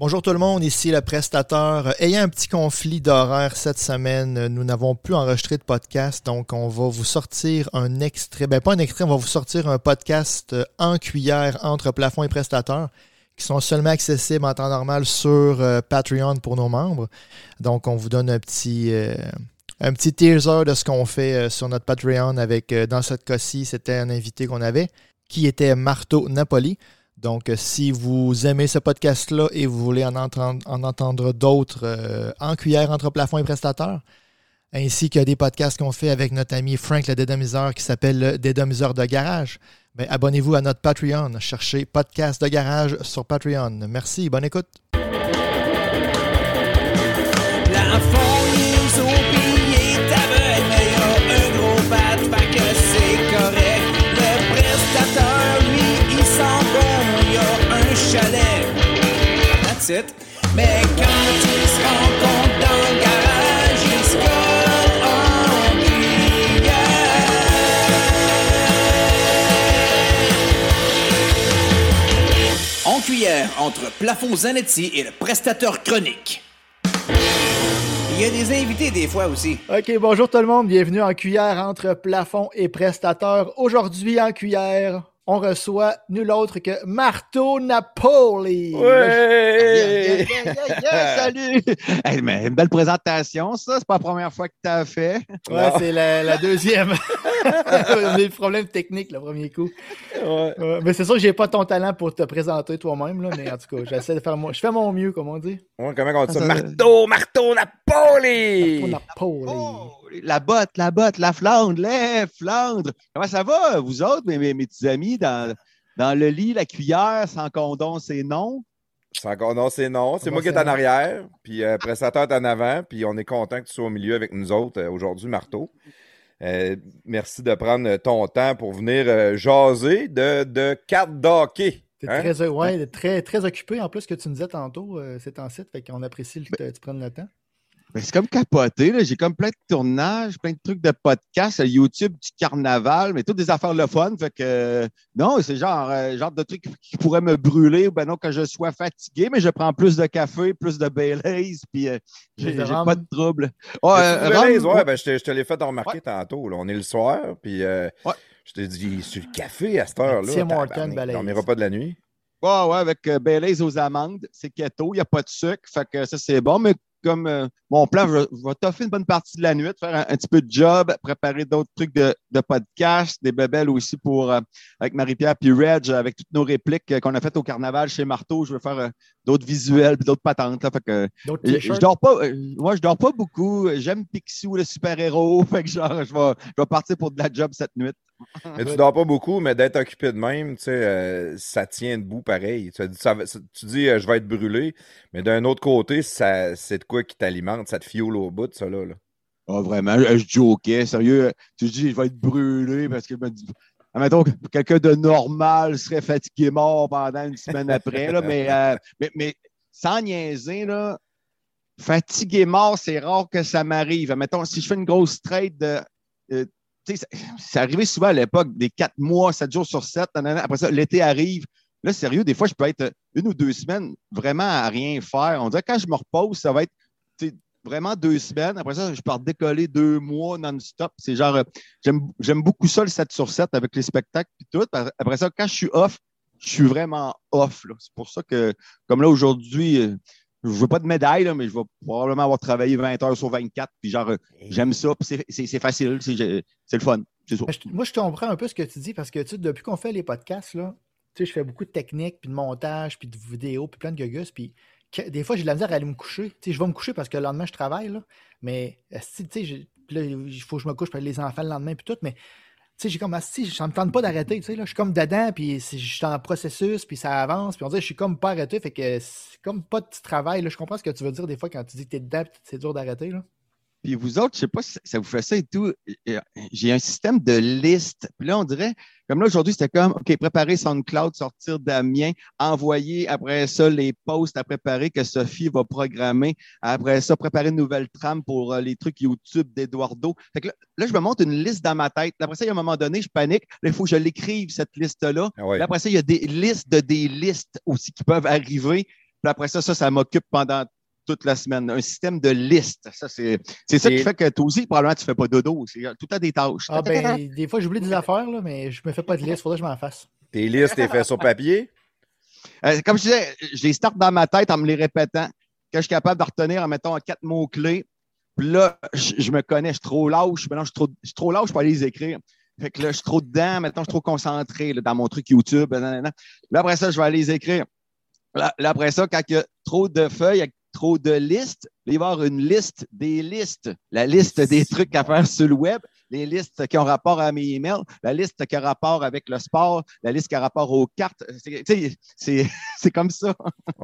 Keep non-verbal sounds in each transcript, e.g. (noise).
Bonjour tout le monde, ici le prestateur. Ayant un petit conflit d'horaire cette semaine, nous n'avons plus enregistré de podcast, donc on va vous sortir un extrait, ben pas un extrait, on va vous sortir un podcast en cuillère entre plafond et prestateur qui sont seulement accessibles en temps normal sur euh, Patreon pour nos membres. Donc on vous donne un petit, euh, un petit teaser de ce qu'on fait euh, sur notre Patreon avec, dans ce cas-ci, c'était un invité qu'on avait qui était Marteau Napoli. Donc, si vous aimez ce podcast-là et vous voulez en entendre, en entendre d'autres euh, en cuillère entre plafond et prestataire, ainsi que des podcasts qu'on fait avec notre ami Frank le dédomiseur qui s'appelle le dédomiseur de garage, ben, abonnez-vous à notre Patreon. Cherchez podcast de garage sur Patreon. Merci, bonne écoute. Mais quand ils se rencontrent dans le garage, se en cuillère. En cuillère, entre Plafond Zanetti et le prestateur chronique. Il y a des invités des fois aussi. OK, bonjour tout le monde. Bienvenue en cuillère entre plafond et prestateur. Aujourd'hui en cuillère, on reçoit nul autre que Marteau Napoli. Ouais! salut! une belle présentation, ça. C'est pas la première fois que tu as fait. Ouais, c'est la, deuxième. On (laughs) a des problèmes techniques le premier coup. mais c'est sûr que j'ai pas ton talent pour te présenter toi-même, là, mais en tout cas, j'essaie de faire mon... Je fais mon mieux, comme on dit. comment on dit ça? Marteau, Marteau Napoli! Marteau Napoli. La botte, la botte, la Flandre, les Flandre. Comment ça va, vous autres, mes, mes, petits amis, dans, dans le lit, la cuillère, sans condom, c'est non? Sans condom, c'est non. C'est moi qui est en arrière, puis euh, prestataire est en avant, puis on est content que tu sois au milieu avec nous autres euh, aujourd'hui, Marteau. Euh, merci de prendre ton temps pour venir euh, jaser de, de cartes d'hockey. Hein? très, ouais, très, très occupé en plus que tu nous disais tantôt, c'est en site, fait qu'on apprécie que tu prennes le temps. Ben, c'est comme capoté. J'ai comme plein de tournages, plein de trucs de podcasts, YouTube, du carnaval, mais toutes des affaires le fun. Fait que non, c'est genre, euh, genre de trucs qui pourraient me brûler ou ben non, quand je sois fatigué, mais je prends plus de café, plus de Baileys, puis euh, j'ai pas de trouble. Oh, euh, ouais, ben, je te, l'ai fait remarquer tantôt. On est le soir, puis je te dis, sur le café à cette heure-là. On n'ira pas de la nuit. Ouais, ouais, avec Baileys aux amandes, c'est keto, il n'y a pas de sucre, fait que ça c'est bon, mais comme euh, mon plan, je, vais toffer une bonne partie de la nuit, faire un, petit peu de job, préparer d'autres trucs de, de, podcast, des bébelles aussi pour euh, avec Marie-Pierre puis Reg, avec toutes nos répliques qu'on a faites au carnaval chez Marteau. Je veux faire euh, d'autres visuels puis d'autres patentes. Là, fait que, je, dors pas, moi, je dors pas beaucoup. J'aime Pixiou, le super-héros. (laughs) Fait que genre, je vais, je vais partir pour de la job cette nuit. (laughs) Mais tu dors pas beaucoup, mais d'être occupé de même, tu sais, euh, ça tient debout pareil. Tu, dis, euh, je vais être brûlé, mais d'un autre côté, c'est de quoi qui t'alimente, ça te fiole au bout de ça là. Ah, vraiment, je, je jokais, sérieux. Tu dis, je vais être brûlé parce que, admettons que quelqu'un de normal serait fatigué mort pendant une semaine après, là, mais, euh, mais, mais, sans niaiser, là, fatigué mort, c'est rare que ça m'arrive. Mettons, si je fais une grosse trade de ça arrivait souvent à l'époque, des quatre mois, sept jours sur sept. Après ça, l'été arrive. Là, sérieux, des fois, je peux être une ou deux semaines vraiment à rien faire. On dirait que quand je me repose, ça va être vraiment deux semaines. Après ça, je pars décoller deux mois non-stop. C'est genre, euh, j'aime beaucoup ça, le 7 sur 7 avec les spectacles et tout. Après ça, quand je suis off, je suis vraiment off. C'est pour ça que, comme là, aujourd'hui, euh, je veux pas de médaille, là, mais je vais probablement avoir travaillé 20 heures sur 24. Puis genre, j'aime ça. Puis c'est facile. C'est le fun. moi, je comprends un peu ce que tu dis parce que tu depuis qu'on fait les podcasts, là, tu sais, je fais beaucoup de techniques, puis de montage, puis de vidéos, puis plein de gugus. Puis des fois, j'ai de la misère à aller me coucher. Tu sais, je vais me coucher parce que le lendemain, je travaille. Là, mais tu sais, il faut que je me couche pour les enfants le lendemain, puis tout. Mais tu sais, j'ai comme, si, ça me tente pas d'arrêter, tu sais, là, je suis comme dedans, puis je suis en processus, puis ça avance, puis on dirait, je suis comme pas arrêté, fait que c'est comme pas de travail, là, je comprends ce que tu veux dire des fois quand tu dis que t'es dedans, c'est dur d'arrêter, là. Puis vous autres, je sais pas si ça vous fait ça et tout. J'ai un système de liste. Puis là, on dirait, comme là, aujourd'hui, c'était comme, OK, préparer SoundCloud, sortir Damien, envoyer après ça les posts à préparer que Sophie va programmer. Après ça, préparer une nouvelle trame pour euh, les trucs YouTube d'Eduardo. Fait que là, je me monte une liste dans ma tête. Après ça, il y a un moment donné, je panique. Là, il faut que je l'écrive, cette liste-là. Ah après ça, il y a des listes de des listes aussi qui peuvent arriver. Puis après ça, ça, ça m'occupe pendant toute la semaine. Un système de liste. Ça, c'est, ça qui fait que toi aussi, probablement, tu ne fais pas dodo. C'est tout à des tâches. Ah, ben, des fois, j'oublie des affaires, là, mais je ne me fais pas de liste. Il faudrait que je m'en fasse. Tes listes, tu fais sur papier? (laughs) Euh, comme je disais, je les starte dans ma tête en me les répétant. Que je suis capable de retenir en mettant quatre mots-clés. Puis là, je, me connais, je suis trop lâche. Maintenant, je suis trop, je suis trop lâche pour aller les écrire. Fait que là, je suis trop dedans. Maintenant, je suis trop concentré dans mon truc YouTube. Là, après ça, je vais aller les écrire. Là, après ça, quand il y a trop de feuilles avec trop de listes. Il va y avoir une liste des listes. La liste des trucs à faire sur le web, les listes qui ont rapport à mes emails, la liste qui a rapport avec le sport, la liste qui a rapport aux cartes. C'est (laughs) comme ça.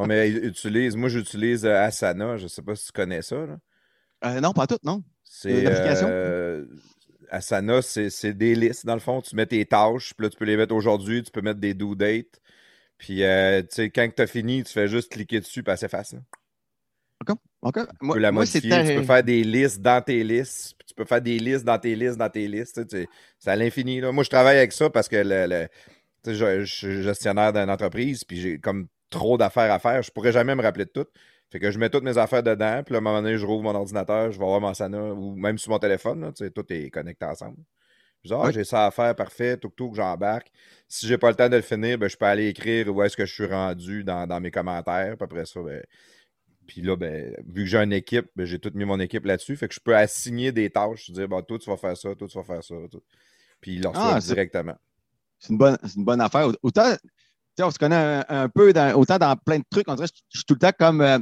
mais utilise, moi, j'utilise euh, Asana. Je ne sais pas si tu connais ça. Euh, non, pas tout, non. C'est euh, Asana, c'est des listes, dans le fond. Tu mets tes tâches, puis là, tu peux les mettre aujourd'hui, tu peux mettre des due dates. Puis, tu sais, quand tu as fini, tu fais juste cliquer dessus, puis c'est facile. Encore? tu peux la modifier, tu peux faire des listes dans tes listes, tu peux faire des listes dans tes listes, dans tes listes. C'est à l'infini. Moi, je travaille avec ça parce que le, je, suis gestionnaire d'une entreprise, puis j'ai comme trop d'affaires à faire. Je pourrais jamais me rappeler de tout. Fait que je mets toutes mes affaires dedans, puis à un moment donné, je rouvre mon ordinateur, je vais voir mon Sana, ou même sur mon téléphone, tout est connecté ensemble. Je dis, ah, j'ai ça à faire, parfait, tout, tout que j'embarque. Si j'ai pas le temps de le finir, ben, je peux aller écrire où est-ce que je suis rendu dans, dans mes commentaires. Puis après ça, ben, puis là, ben, vu que j'ai une équipe, ben, j'ai tout mis mon équipe là-dessus. Fait que je peux assigner des tâches. Dire, bon, toi, tu vas faire ça, toi, tu vas faire ça. Puis il leur ah, directement. C'est une, bonne, une bonne affaire. Autant, on se connaît un, peu, dans, autant dans plein de trucs. On dirait que je, suis tout le temps comme euh,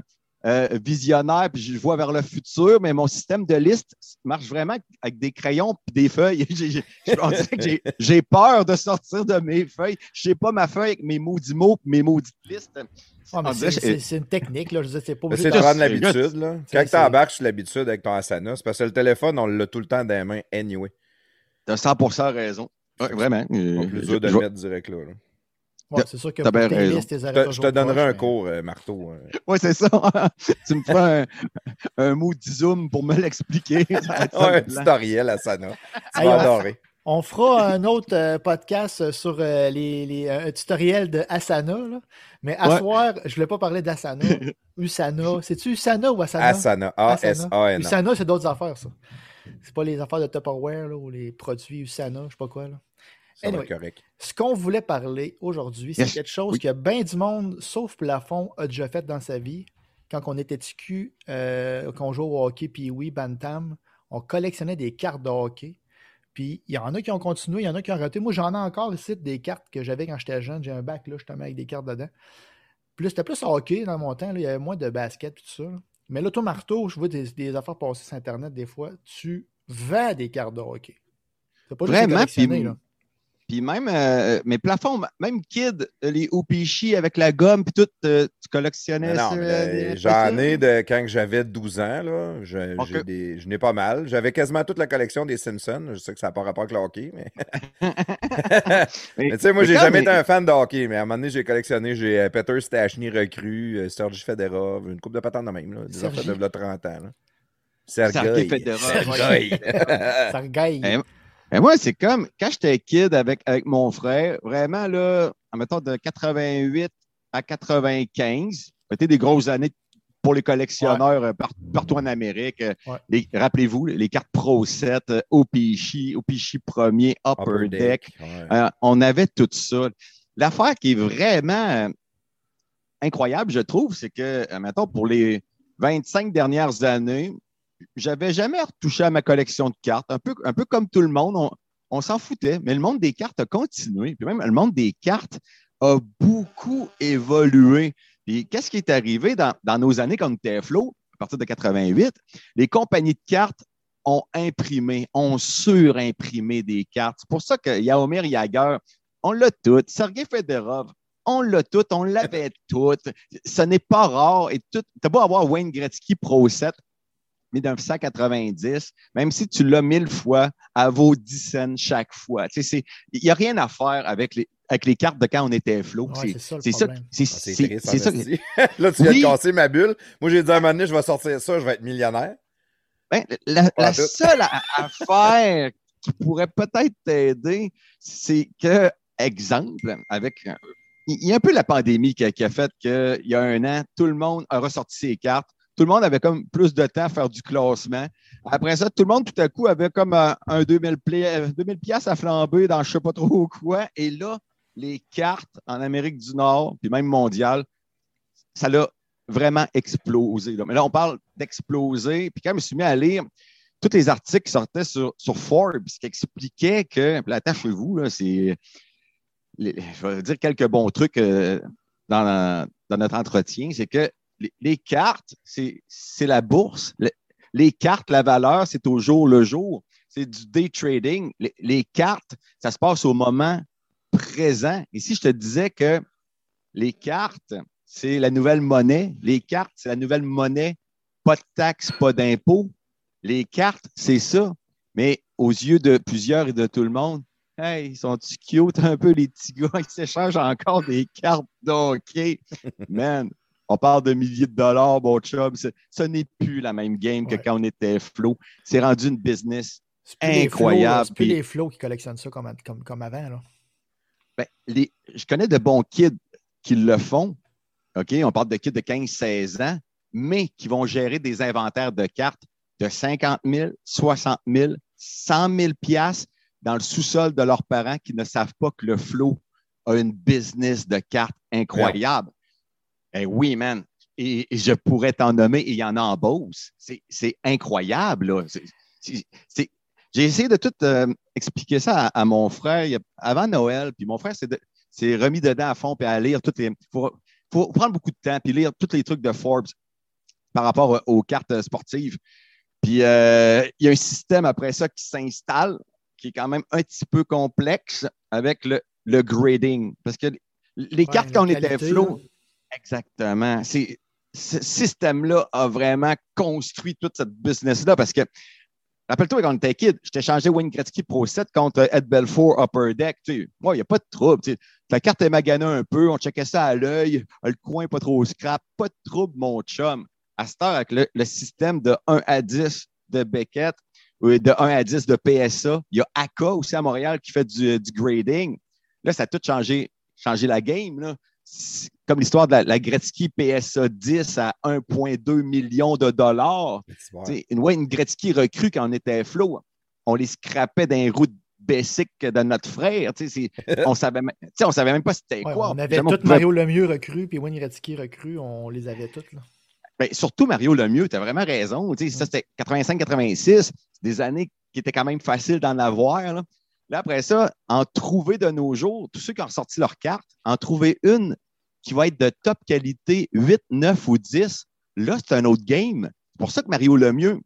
euh, visionnaire, puis je vois vers le futur, mais mon système de liste marche vraiment avec des crayons et des feuilles. (laughs) J'ai peur de sortir de mes feuilles. Je n'ai pas ma feuille avec mes maudits mots mes maudites listes. c'est une technique, là. Je c'est pas C'est de prendre l'habitude, là. Quand tu embarques sur l'habitude avec ton Asana, c'est parce que le téléphone, on l'a tout le temps dans les mains, anyway. Tu as 100% raison. vraiment. C'est plus dur de le mettre direct là. Ouais, c'est sûr que tes listes, Je te donnerai un cours, euh, marteau. Hein. Oui, c'est ça. (laughs) tu me fais un, un mot zoom pour me l'expliquer. (laughs) un tutoriel à Sana. Tu vas adorer. On fera un autre euh, podcast sur euh, les, les, un tutoriel de Asana. Là. Mais à soir, je ne voulais pas parler d'Asana. (laughs) Usana. C'est-tu Usana ou Asana? Asana. A-S-A-N. Usana, c'est d'autres affaires, ça. C'est pas les affaires de Tupperware là, ou les produits Usana, je sais pas quoi. Là. Ce qu'on voulait parler aujourd'hui, c'est quelque chose que bien du monde, sauf Plafond, a déjà fait dans sa vie. Quand on était TQ, euh, qu'on jouait au hockey, puis oui, Bantam, on collectionnait des cartes de hockey. Puis il y en a qui ont continué, il y en a qui ont arrêté. Moi, j'en ai encore ici des cartes que j'avais quand j'étais jeune. J'ai un bac là, justement, avec des cartes dedans. Plus c'était plus hockey dans mon temps, il y avait moins de basket et tout ça. Mais là, toi, marteau, je vois des, affaires passer sur Internet des fois. Tu vends des cartes de hockey. C'est pas Vraiment, juste là. Puis même euh, mes plafonds, même Kid, les Opichi avec la gomme, puis tout, euh, tu collectionnais ça? J'en ai de quand j'avais 12 ans. Là. Je, n'ai pas mal. J'avais quasiment toute la collection des Simpsons. Je sais que ça n'a pas rapport avec le hockey, mais. (laughs) mais tu sais, moi, j'ai jamais été un fan de hockey, mais à un moment donné, j'ai collectionné. J'ai euh, Peter Stachny recru, Serge Federov, une coupe de patente de même. Là, des affaires de 30 ans. Là. Sergei Federov. Sergei. (laughs) Mais moi, c'est comme quand j'étais kid avec, avec mon frère, vraiment, là, en mettant de 88 à 95, c'était des grosses années pour les collectionneurs euh, partout en Amérique. Euh, rappelez-vous, les cartes Pro 7, euh, OPC, OPC premier, Upper, Deck. on avait tout ça. L'affaire qui est vraiment incroyable, je trouve, c'est que, mettons, pour les 25 dernières années, j'avais jamais retouché à ma collection de cartes. Un peu, un peu comme tout le monde, on, s'en foutait, mais le monde des cartes a continué. Puis même le monde des cartes a beaucoup évolué. Puis qu'est-ce qui est arrivé dans, nos années quand on était à partir de 88? Les compagnies de cartes ont imprimé, ont surimprimé des cartes. C'est pour ça que Yaomir Yager, on l'a tout. Sergei Federov, on l'a tout, on l'avait tout. Ce n'est pas rare. Et tout, tu as beau avoir Wayne Gretzky Pro 7, 1990, même si tu l'as mille fois, à vaut 10 cents chaque fois. Il n'y a rien à faire avec les, avec les cartes de quand on était flow. c'est ça. C'est ça. Ça. (laughs) Là, tu viens de casser ma bulle. Moi, j'ai dit à un moment donné, je vais sortir ça, je vais être millionnaire. Ben, la, seule affaire qui pourrait peut-être t'aider, c'est que, exemple, avec. Il y a un peu la pandémie qui a, qui a fait qu'il y a un an, tout le monde a ressorti ses cartes tout le monde avait comme plus de temps à faire du classement. Après ça, tout le monde, tout à coup, avait comme un, 2000, 2000 pièces à flamber dans je sais pas trop quoi. Et là, les cartes en Amérique du Nord, puis même mondial, ça l'a vraiment explosé. Mais là, on parle d'exploser. Puis quand je me suis mis à lire tous les articles qui sortaient sur, Forbes qui expliquaient que, là, attachez-vous, c'est, je vais dire quelques bons trucs euh, dans, dans notre entretien, c'est que les, cartes, c'est la bourse. les cartes, la valeur, c'est au jour le jour. C'est du day trading. Les, cartes, ça se passe au moment présent. Et si je te disais que les cartes, c'est la nouvelle monnaie, les cartes, c'est la nouvelle monnaie, pas de taxes, pas d'impôts. Les cartes, c'est ça. Mais aux yeux de plusieurs et de tout le monde, hey, ils sont-tu cute un peu, les petits gars? (laughs) Ils s'échangent encore des cartes d'hockey. Man, on parle de milliers de dollars, bon chum. Ce n'est plus la même game que quand on était flow. C'est rendu une business incroyable. C'est plus les flows qui collectionnent ça comme, comme, avant. Là. Ben, je connais de bons kids qui le font. OK? On parle de kids de 15-16 ans, mais qui vont gérer des inventaires de cartes de 50 000, 60 000, 100 000 piastres dans le sous-sol de leurs parents qui ne savent pas que le flow a une business de cartes incroyable. Ben oui, man. Et, je pourrais t'en nommer, et il y en a en Beauce. C'est incroyable. J'ai essayé de tout euh, expliquer ça à, mon frère avant Noël, puis mon frère s'est remis dedans à fond, puis à lire toutes les. Il faut, prendre beaucoup de temps, puis lire tous les trucs de Forbes par rapport aux cartes sportives. Puis euh, il y a un système après ça qui s'installe, qui est quand même un petit peu complexe avec le, grading. Parce que les cartes, quand on était flow, Exactement. ce système-là a vraiment construit toute cette business-là parce que, rappelle-toi, quand on était kid, je t'ai changé Wayne Gretzky Pro 7 contre Ed Belfour Upper Deck. moi, il n'y a pas de trouble. La carte est maganée un peu, on checkait ça à l'œil, le coin pas trop scrap, pas de trouble, mon chum. À cette heure, avec le, système de 1 à 10 de Beckett, de 1 à 10 de PSA, il y a ACA aussi à Montréal qui fait du, grading. Là, ça a tout changé, changé la game. Là comme l'histoire de la, Gretzky PSA 10 à 1,2 million de dollars. Une, une Gretzky recrue quand on était flot, on les scrapait d'un route basic de notre frère. (laughs) on ne savait, savait même pas c'était quoi. On avait tout Mario Lemieux recru, puis Wayne Gretzky recru, on les avait toutes. Là. Ben, surtout Mario Lemieux, tu as vraiment raison. Ça, c'était 85-86, des années qui étaient quand même faciles d'en avoir. Là. Après ça, en trouver de nos jours, tous ceux qui ont sorti leur carte, en trouver une qui va être de top qualité 8, 9 ou 10, là, c'est un autre game. C'est pour ça que Mario Lemieux,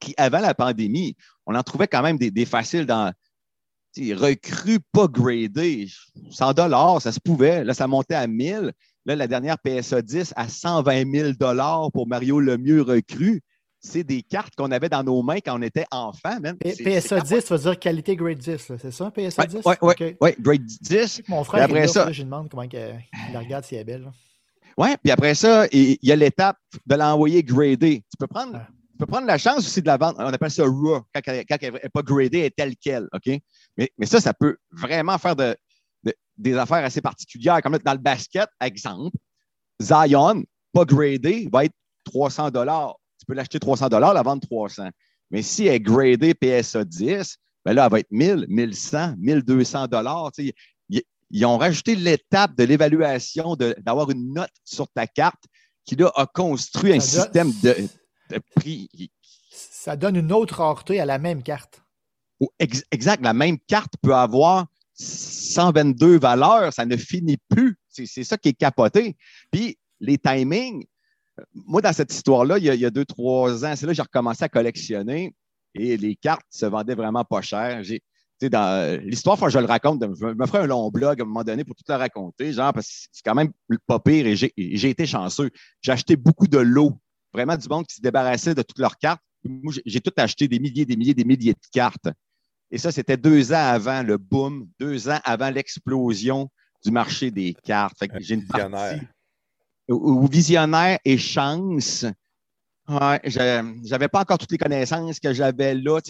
qui avant la pandémie, on en trouvait quand même des, faciles dans recrues pas gradés. 100 dollars, ça se pouvait. Là, ça montait à 1000. Là, la dernière PSA 10 à 120 000 dollars pour Mario Lemieux recru c'est des cartes qu'on avait dans nos mains quand on était enfant. Même. PSA 10, ça veut dire qualité grade 10, c'est ça, PSA 10? Oui, grade 10. Mon frère, après ça, je lui demande comment il regarde si elle est belle. Oui, puis après ça, il y a l'étape de l'envoyer gradé. Tu peux prendre. Tu peux prendre la chance aussi de la vendre. On appelle ça raw, quand, elle n'est pas gradée, elle est telle qu'elle. OK? Mais, mais, ça, ça peut vraiment faire de, des affaires assez particulières. Comme dans le basket, exemple, Zion, pas gradé, va être 300 tu peux l'acheter 300 la vendre 300. Mais si elle est gradée PSA 10, ben là, elle va être 1000, 1100, 1200 dollars. Il ils ont rajouté l'étape de l'évaluation, d'avoir une note sur ta carte qui là, a construit un système de, prix. Ça donne une autre rareté à la même carte. exact. La même carte peut avoir 122 valeurs. Ça ne finit plus. C'est ça qui est capoté. Puis les timings, moi, dans cette histoire-là, il, y a deux, trois ans, c'est là que j'ai recommencé à collectionner et les cartes se vendaient vraiment pas cher. J'ai, dans l'histoire, je le raconte, je me ferai un long blog à un moment donné pour tout le raconter, genre, parce que c'est quand même pas pire et j'ai été chanceux. J'ai acheté beaucoup de lots, vraiment du monde qui se débarrassait de toutes leurs cartes. Moi, j'ai tout acheté des milliers, des milliers, des milliers de cartes. Et ça, c'était deux ans avant le boom, deux ans avant l'explosion du marché des cartes. j'ai une partie ou visionnaire et chance. Ouais, j'avais pas encore toutes les connaissances que j'avais là.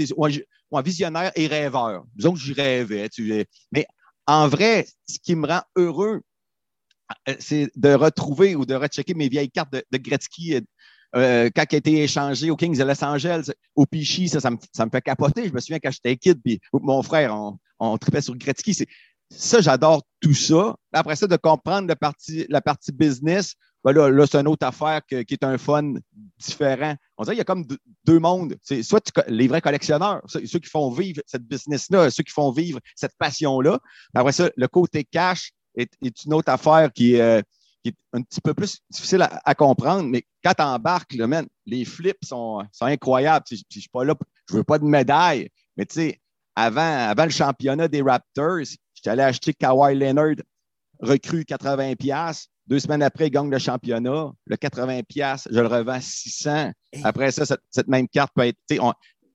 Moi, visionnaire et rêveur. Disons que j'y rêvais. Tu, mais en vrai, ce qui me rend heureux, euh, c'est de retrouver ou de rechecker mes vieilles cartes de, Gretzky euh, euh, quand il a été échangé aux Kings de Los Angeles, au Pichy, ça, ça me, fait capoter. Je me souviens quand j'étais kid, puis mon frère, on, on tripait sur Gretzky. Ça, j'adore tout ça. Après ça, de comprendre la partie, la partie business, ben là, c'est une autre affaire qui est un fun différent. On dirait qu'il y a comme deux mondes. C'est soit les vrais collectionneurs, ceux, qui font vivre cette business-là, ceux qui font vivre cette passion-là. Après ça, le côté cash est, une autre affaire qui, est un petit peu plus difficile à, comprendre. Mais quand tu embarques, les flips sont, incroyables. Je ne je veux pas de médaille, mais tu sais, avant, avant le championnat des Raptors, j'étais allé acheter Kawhi Leonard recrue 80$. Deux semaines après, il gagne le championnat. Le 80$, je le revends 600. Après ça, cette, même carte peut être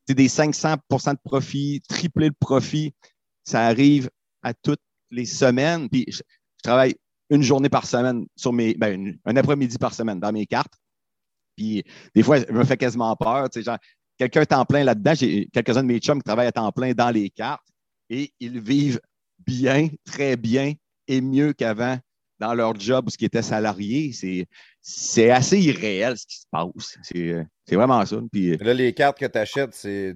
des 500% de profit, tripler le profit. Ça arrive à toutes les semaines. Puis je, travaille une journée par semaine sur mes, ben, un après-midi par semaine dans mes cartes. Puis des fois, je me fais quasiment peur. Genre, quelqu'un est en plein là-dedans. J'ai quelques-uns de mes chums qui travaillent à temps plein dans les cartes et ils vivent bien, très bien et mieux qu'avant dans leur job ou ce qui était salarié. C'est assez irréel ce qui se passe. C'est vraiment ça. Puis, là, les cartes que tu achètes, tu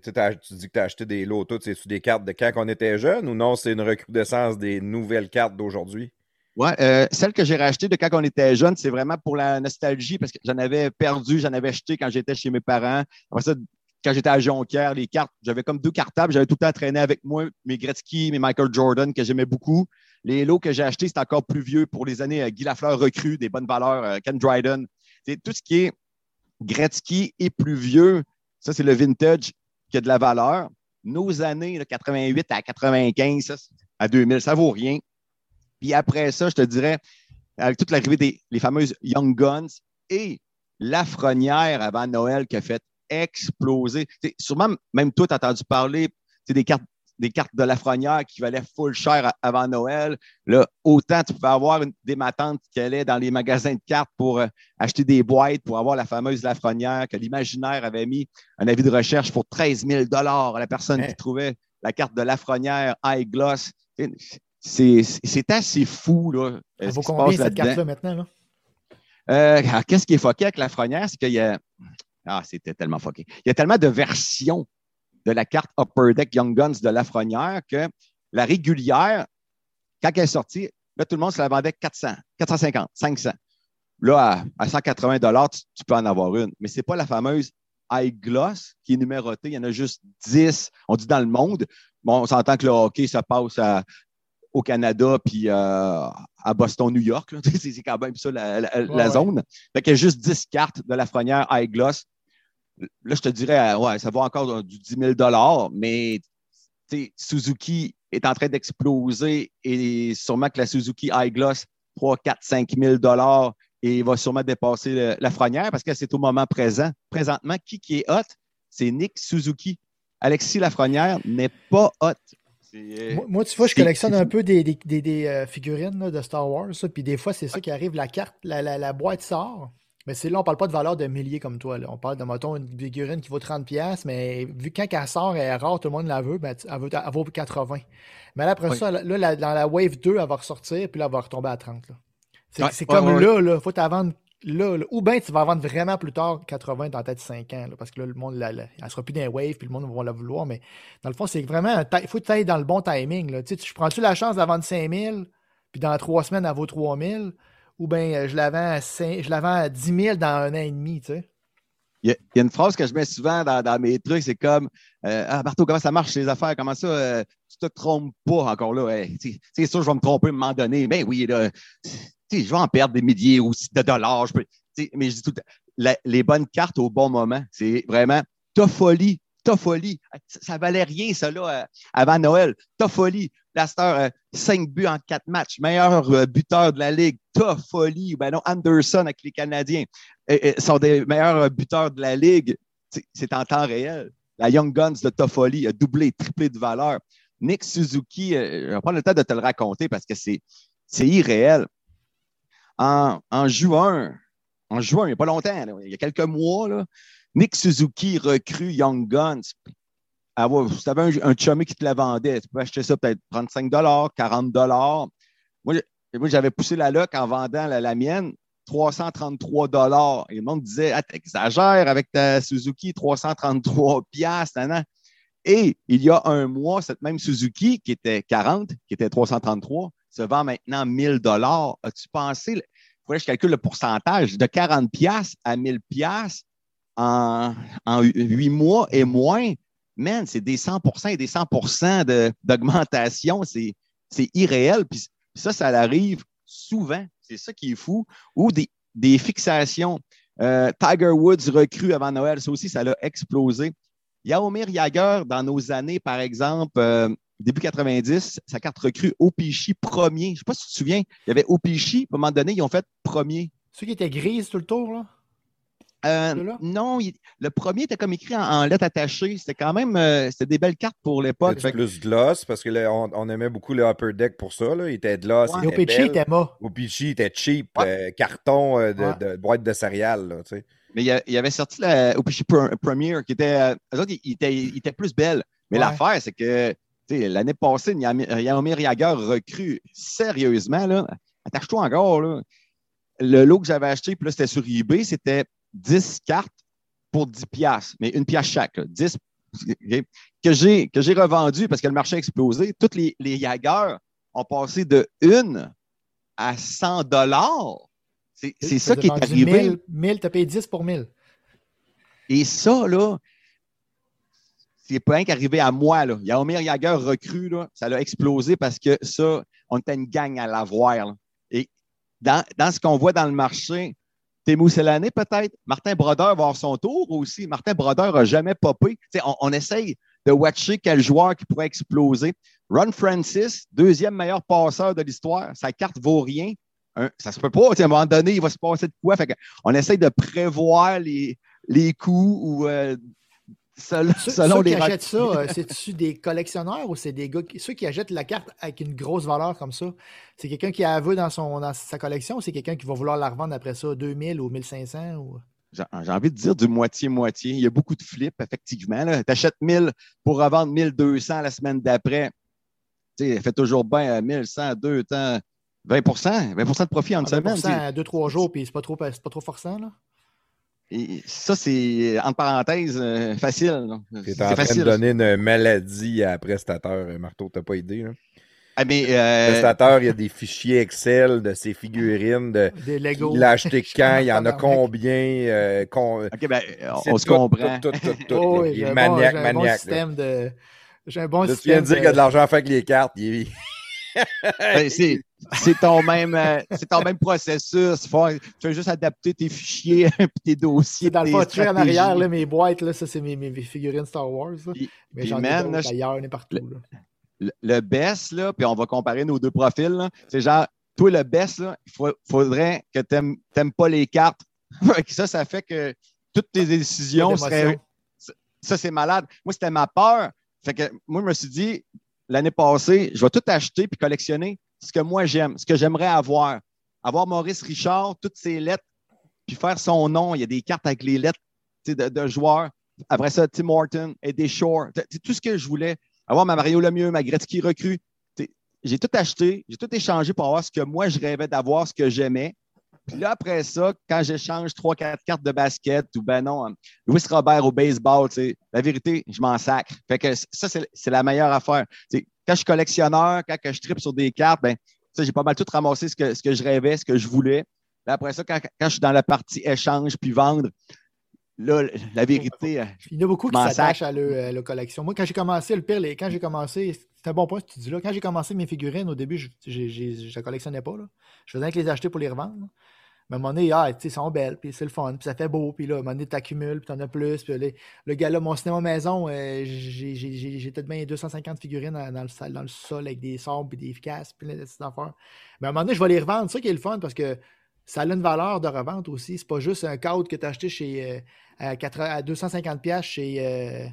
dis que tu as acheté des lots, c'est-tu des cartes de quand on était jeune ou non, c'est une recrudescence des nouvelles cartes d'aujourd'hui? Oui, euh, celle que j'ai rachetée de quand on était jeune, c'est vraiment pour la nostalgie parce que j'en avais perdu, j'en avais acheté quand j'étais chez mes parents. Après ça, quand j'étais à Jonquière, les cartes, j'avais comme deux cartables, j'avais tout le temps traîné avec moi mes Gretzky, mes Michael Jordan que j'aimais beaucoup. Les lots que j'ai achetés, c'est encore plus vieux pour les années euh, Guy Lafleur recrue, des bonnes valeurs, euh, Ken Dryden. C'est tout ce qui est Gretzky et plus vieux, ça, c'est le vintage qui a de la valeur. Nos années, de 88 à 95, à 2000, ça vaut rien. Puis après ça, je te dirais, avec toute l'arrivée des les fameuses Young Guns et la Lafrenière avant Noël qui a fait exploser. sûrement, même toi, tu as entendu parler des cartes des cartes de la Lafrenière qui valaient full cher avant Noël. Là, autant tu pouvais avoir des matantes qui allaient dans les magasins de cartes pour euh, acheter des boîtes pour avoir la fameuse Lafrenière que l'imaginaire avait mis un avis de recherche pour 13 000 à la personne qui trouvait la carte de la Lafrenière high gloss. C'est assez fou. Là, Ça vaut combien cette carte-là maintenant? Là? Euh, Qu'est-ce qui est foqué avec la Lafrenière? C'est qu'il y a. Ah, c'était tellement foqué. Il y a tellement de versions de la carte Upper Deck Young Guns de Lafrenière que la régulière, quand elle est sortie, là, tout le monde se la vendait 400, 450, 500. Là, à, 180 tu, tu, peux en avoir une. Mais ce n'est pas la fameuse High Gloss qui est numérotée. Il y en a juste 10, on dit dans le monde. Bon, on s'entend que le hockey, ça passe au Canada puis euh, à Boston, New York. (laughs) C'est quand même ça la, zone. Fait il y a juste 10 cartes de la Lafrenière High Gloss là, je te dirais, ouais, ça vaut encore du 10 000 mais Suzuki est en train d'exploser et sûrement que la Suzuki iGloss, 3, 4, 5 000 et va sûrement dépasser la Frenière parce que c'est au moment présent. Présentement, qui, qui est hot? C'est Nick Suzuki. Alexis Lafrenière n'est pas hot. Moi, tu vois, je collectionne un peu des, euh, figurines de Star Wars, puis des fois, c'est ça qui arrive, la carte, la, la boîte sort, mais c'est là, on parle pas de valeur de milliers comme toi. Là. On parle de, mettons, une figurine qui vaut 30$, mais vu quand elle sort, elle est rare, tout le monde la veut, ben, elle, vaut, elle vaut 80$. Mais là, après ça, là, dans la Wave 2, elle va ressortir, puis là, elle va retomber à 30$. C'est comme là, il faut t'attendre là, Ou bien tu vas vendre vraiment plus tard 80 dans peut-être 5 ans, parce que là, le monde, la, elle sera plus dans les waves, puis le monde va la vouloir. Mais dans le fond, c'est vraiment, il faut que tu ailles dans le bon timing. Là. Tu, tu prends-tu la chance de la vendre 5000, puis dans trois semaines, elle vaut 3000, ou bien je la vends à, je à 10 000 dans un an et demi, tu sais. Il y, a, une phrase que je mets souvent dans, mes trucs, c'est comme euh, Ah, Marteau, comment ça marche les affaires? Comment ça, euh, tu te trompes pas encore là? c'est sûr, je vais me tromper à un moment donné. Ben oui, là, je vais en perdre des milliers ou de dollars. mais je dis tout les bonnes cartes au bon moment. C'est vraiment ta folie, ta folie. Ça, ne valait rien, ça, là, euh, avant Noël. Ta folie. Laster, 5 buts en 4 matchs. Meilleur buteur de la Ligue. Ta folie. Ben non, Anderson avec les Canadiens sont des meilleurs buteurs de la Ligue. C'est en temps réel. La Young Guns de Toffoli a doublé, triplé de valeur. Nick Suzuki, euh, je vais prendre le temps de te le raconter parce que c'est irréel. En, juin, en juin, il n'y a pas longtemps, il y a quelques mois, Nick Suzuki recrue Young Guns. Ah si tu avais un, un chummy qui te la vendait, tu peux acheter ça peut-être 35 40 Moi, j'avais poussé la loc en vendant la mienne. 333 dollars. Et le monde disait, ah, t'exagères avec ta Suzuki, 333 piastres. Et il y a un mois, cette même Suzuki qui était 40, qui était 333, se vend maintenant 1000 dollars. As-tu pensé, il faudrait que je calcule le pourcentage, de 40 piastres à 1000 piastres en, en 8 mois et moins? Man, c'est des 100% et des 100% d'augmentation. C'est irréel. Puis ça, ça arrive souvent. C'est ça qui est fou. Ou des, fixations. Euh, Tiger Woods recrue avant Noël, ça aussi, ça l'a explosé. Yaomir Yager, dans nos années, par exemple, euh, début 90, sa carte recrue Opichi premier. Je ne sais pas si tu te souviens, il y avait Opichi, à un moment donné, ils ont fait premier. Ceux qui étaient grises tout le tour, là? Euh, non, le premier était comme écrit en, lettres attachées. C'était quand même euh, c'était des belles cartes pour l'époque. Fait... plus gloss parce que on, aimait beaucoup le upper deck pour ça. Là. Il était gloss. Ouais. Il était, était bas. Opichi était cheap, euh, carton de, boîte de céréales. Mais il, y avait sorti la Opichi Premier qui était, il, était, plus belle. Mais l'affaire, c'est que l'année passée, Yamir Yager recrue sérieusement. Attache-toi encore. Là. Le lot que j'avais acheté, puis là, c'était sur eBay, c'était 10 cartes pour 10 piastres, mais une pièce chaque. 10 que j'ai que j'ai revendu parce que le marché a explosé. Toutes les, les ont passé de 1 à 100 dollars. C'est ça qui est arrivé. 1000, tu as payé 10 pour 1000. Et ça, là, c'est pas rien qu'arrivé à moi. Là. Yaomir Yager recrue, là, ça a explosé parce que ça, on était une gang à l'avoir. Et dans, dans ce qu'on voit dans le marché, Témou l'année peut-être. Martin Brodeur va avoir son tour aussi. Martin Brodeur n'a jamais popé. On, on, essaye de watcher quel joueur qui pourrait exploser. Ron Francis, deuxième meilleur passeur de l'histoire. Sa carte vaut rien. ça se peut pas. À un moment donné, il va se passer de quoi? on essaye de prévoir les, les coups ou euh, selon, ceux, qui achètent ça, euh, (laughs) c'est-tu des collectionneurs ou c'est des gars qui, ceux qui achètent la carte avec une grosse valeur comme ça? C'est quelqu'un qui a vu dans, son, dans sa collection ou c'est quelqu'un qui va vouloir la revendre après ça 2000 ou 1500? Ou... J'ai envie de dire du moitié-moitié. Il y a beaucoup de flips, effectivement. Tu achètes 1000 pour revendre 1200 la semaine d'après. Tu fait toujours bien 1100, 2 temps. 20% 20% de profit en une semaine. 20 2-3 jours, puis c'est pas trop, pas trop forçant, là? Ça, c'est, entre parenthèses, euh, facile. Tu es en train de donner une maladie à prestataire, euh, Marteau, t'as pas idée. Là? Ah, mais, euh... Prestataire, il y a des fichiers Excel de ses figurines, de des Lego. il l'a acheté quand, il y en a (laughs) combien. Euh, OK, ben, on se comprend. Tout, tout, (laughs) tout, oh, oui, maniaque, bon, maniaque. Bon système de... J'ai un bon là, système. Tu viens de dire qu'il y a de l'argent à faire avec les cartes. Il... Ben, c'est ton même euh, c'est ton même processus. tu fais juste adapter tes fichiers (laughs) et tes dossiers. Dans le portrait en arrière, là, mes boîtes, là, ça c'est mes, mes, figurines Star Wars. Mais j'en ai d'ailleurs, on est partout. Le, le, best, là, puis on va comparer nos deux profils. C'est genre, toi, le best, là, il faudrait que tu n'aimes pas les cartes. (laughs) ça, ça fait que toutes tes décisions seraient. Ça, c'est malade. Moi, c'était ma peur. Fait que moi, je me suis dit, l'année passée, je vais tout acheter puis collectionner ce que moi j'aime, ce que j'aimerais avoir. Avoir Maurice Richard, toutes ses lettres, puis faire son nom. Il y a des cartes avec les lettres de, joueurs. Après ça, Tim Horton, Eddie Shore. Tout ce que je voulais. Avoir ma Mario Lemieux, ma Gretzky recrue. J'ai tout acheté, j'ai tout échangé pour avoir ce que moi je rêvais d'avoir, ce que j'aimais. Puis là, après ça, quand j'échange 3-4 cartes de basket ou ben non, euh, Louis Robert au baseball, la vérité, je m'en sacre. Fait que ça, c'est la meilleure affaire. Quand je suis collectionneur, quand je tripe sur des cartes, ben, j'ai pas mal tout ramassé ce que, ce que je rêvais, ce que je voulais. après ça, quand, quand, je suis dans la partie échange puis vendre, là, la vérité. Il y en a beaucoup qui s'attachent à, la collection. Moi, quand j'ai commencé, le pire, quand j'ai commencé, c'est un bon point ce que tu dis là. Quand j'ai commencé mes figurines, au début, je ne les collectionnais pas. Là. Je faisais que les acheter pour les revendre. Mais à un moment donné, ah, ils sont belles, puis c'est le fun, puis ça fait beau, puis là, à un moment donné, t'accumules, puis t'en as plus. Puis le gars là, mon cinéma maison, euh, j'ai peut-être bien 250 figurines dans, le, dans le sol avec des sabres, puis des efficaces, puis des affaires. Mais à un moment donné, je vais les revendre. C'est ça qui est le fun, parce que ça a une valeur de revente aussi. C'est pas juste un cadre que tu as acheté chez, euh, à, 250$ chez. Euh,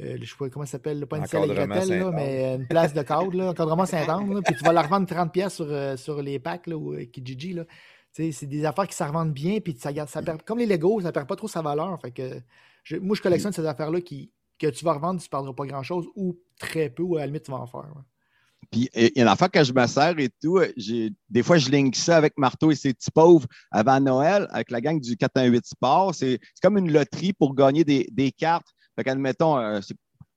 euh, je sais pas comment ça s'appelle, pas une salle là, mais une place de cadre, là, (laughs) encadrement Saint-Anne, puis tu vas la revendre 30$ sur, sur les packs là, ou Kijiji. Là. C'est des affaires qui se revendent bien, puis ça, ça perd, comme les Lego, ça perd pas trop sa valeur. Fait que moi, je collectionne ces affaires-là qui, que tu vas revendre, tu ne perdras pas grand-chose, ou très peu, ou à la limite, tu vas en faire. Puis il y a une affaire que je me sers et tout. Des fois, je link ça avec Marteau et ses petits pauvres avant Noël, avec la gang du 418 Sport. C'est comme une loterie pour gagner des, des cartes. Fait qu'admettons, euh,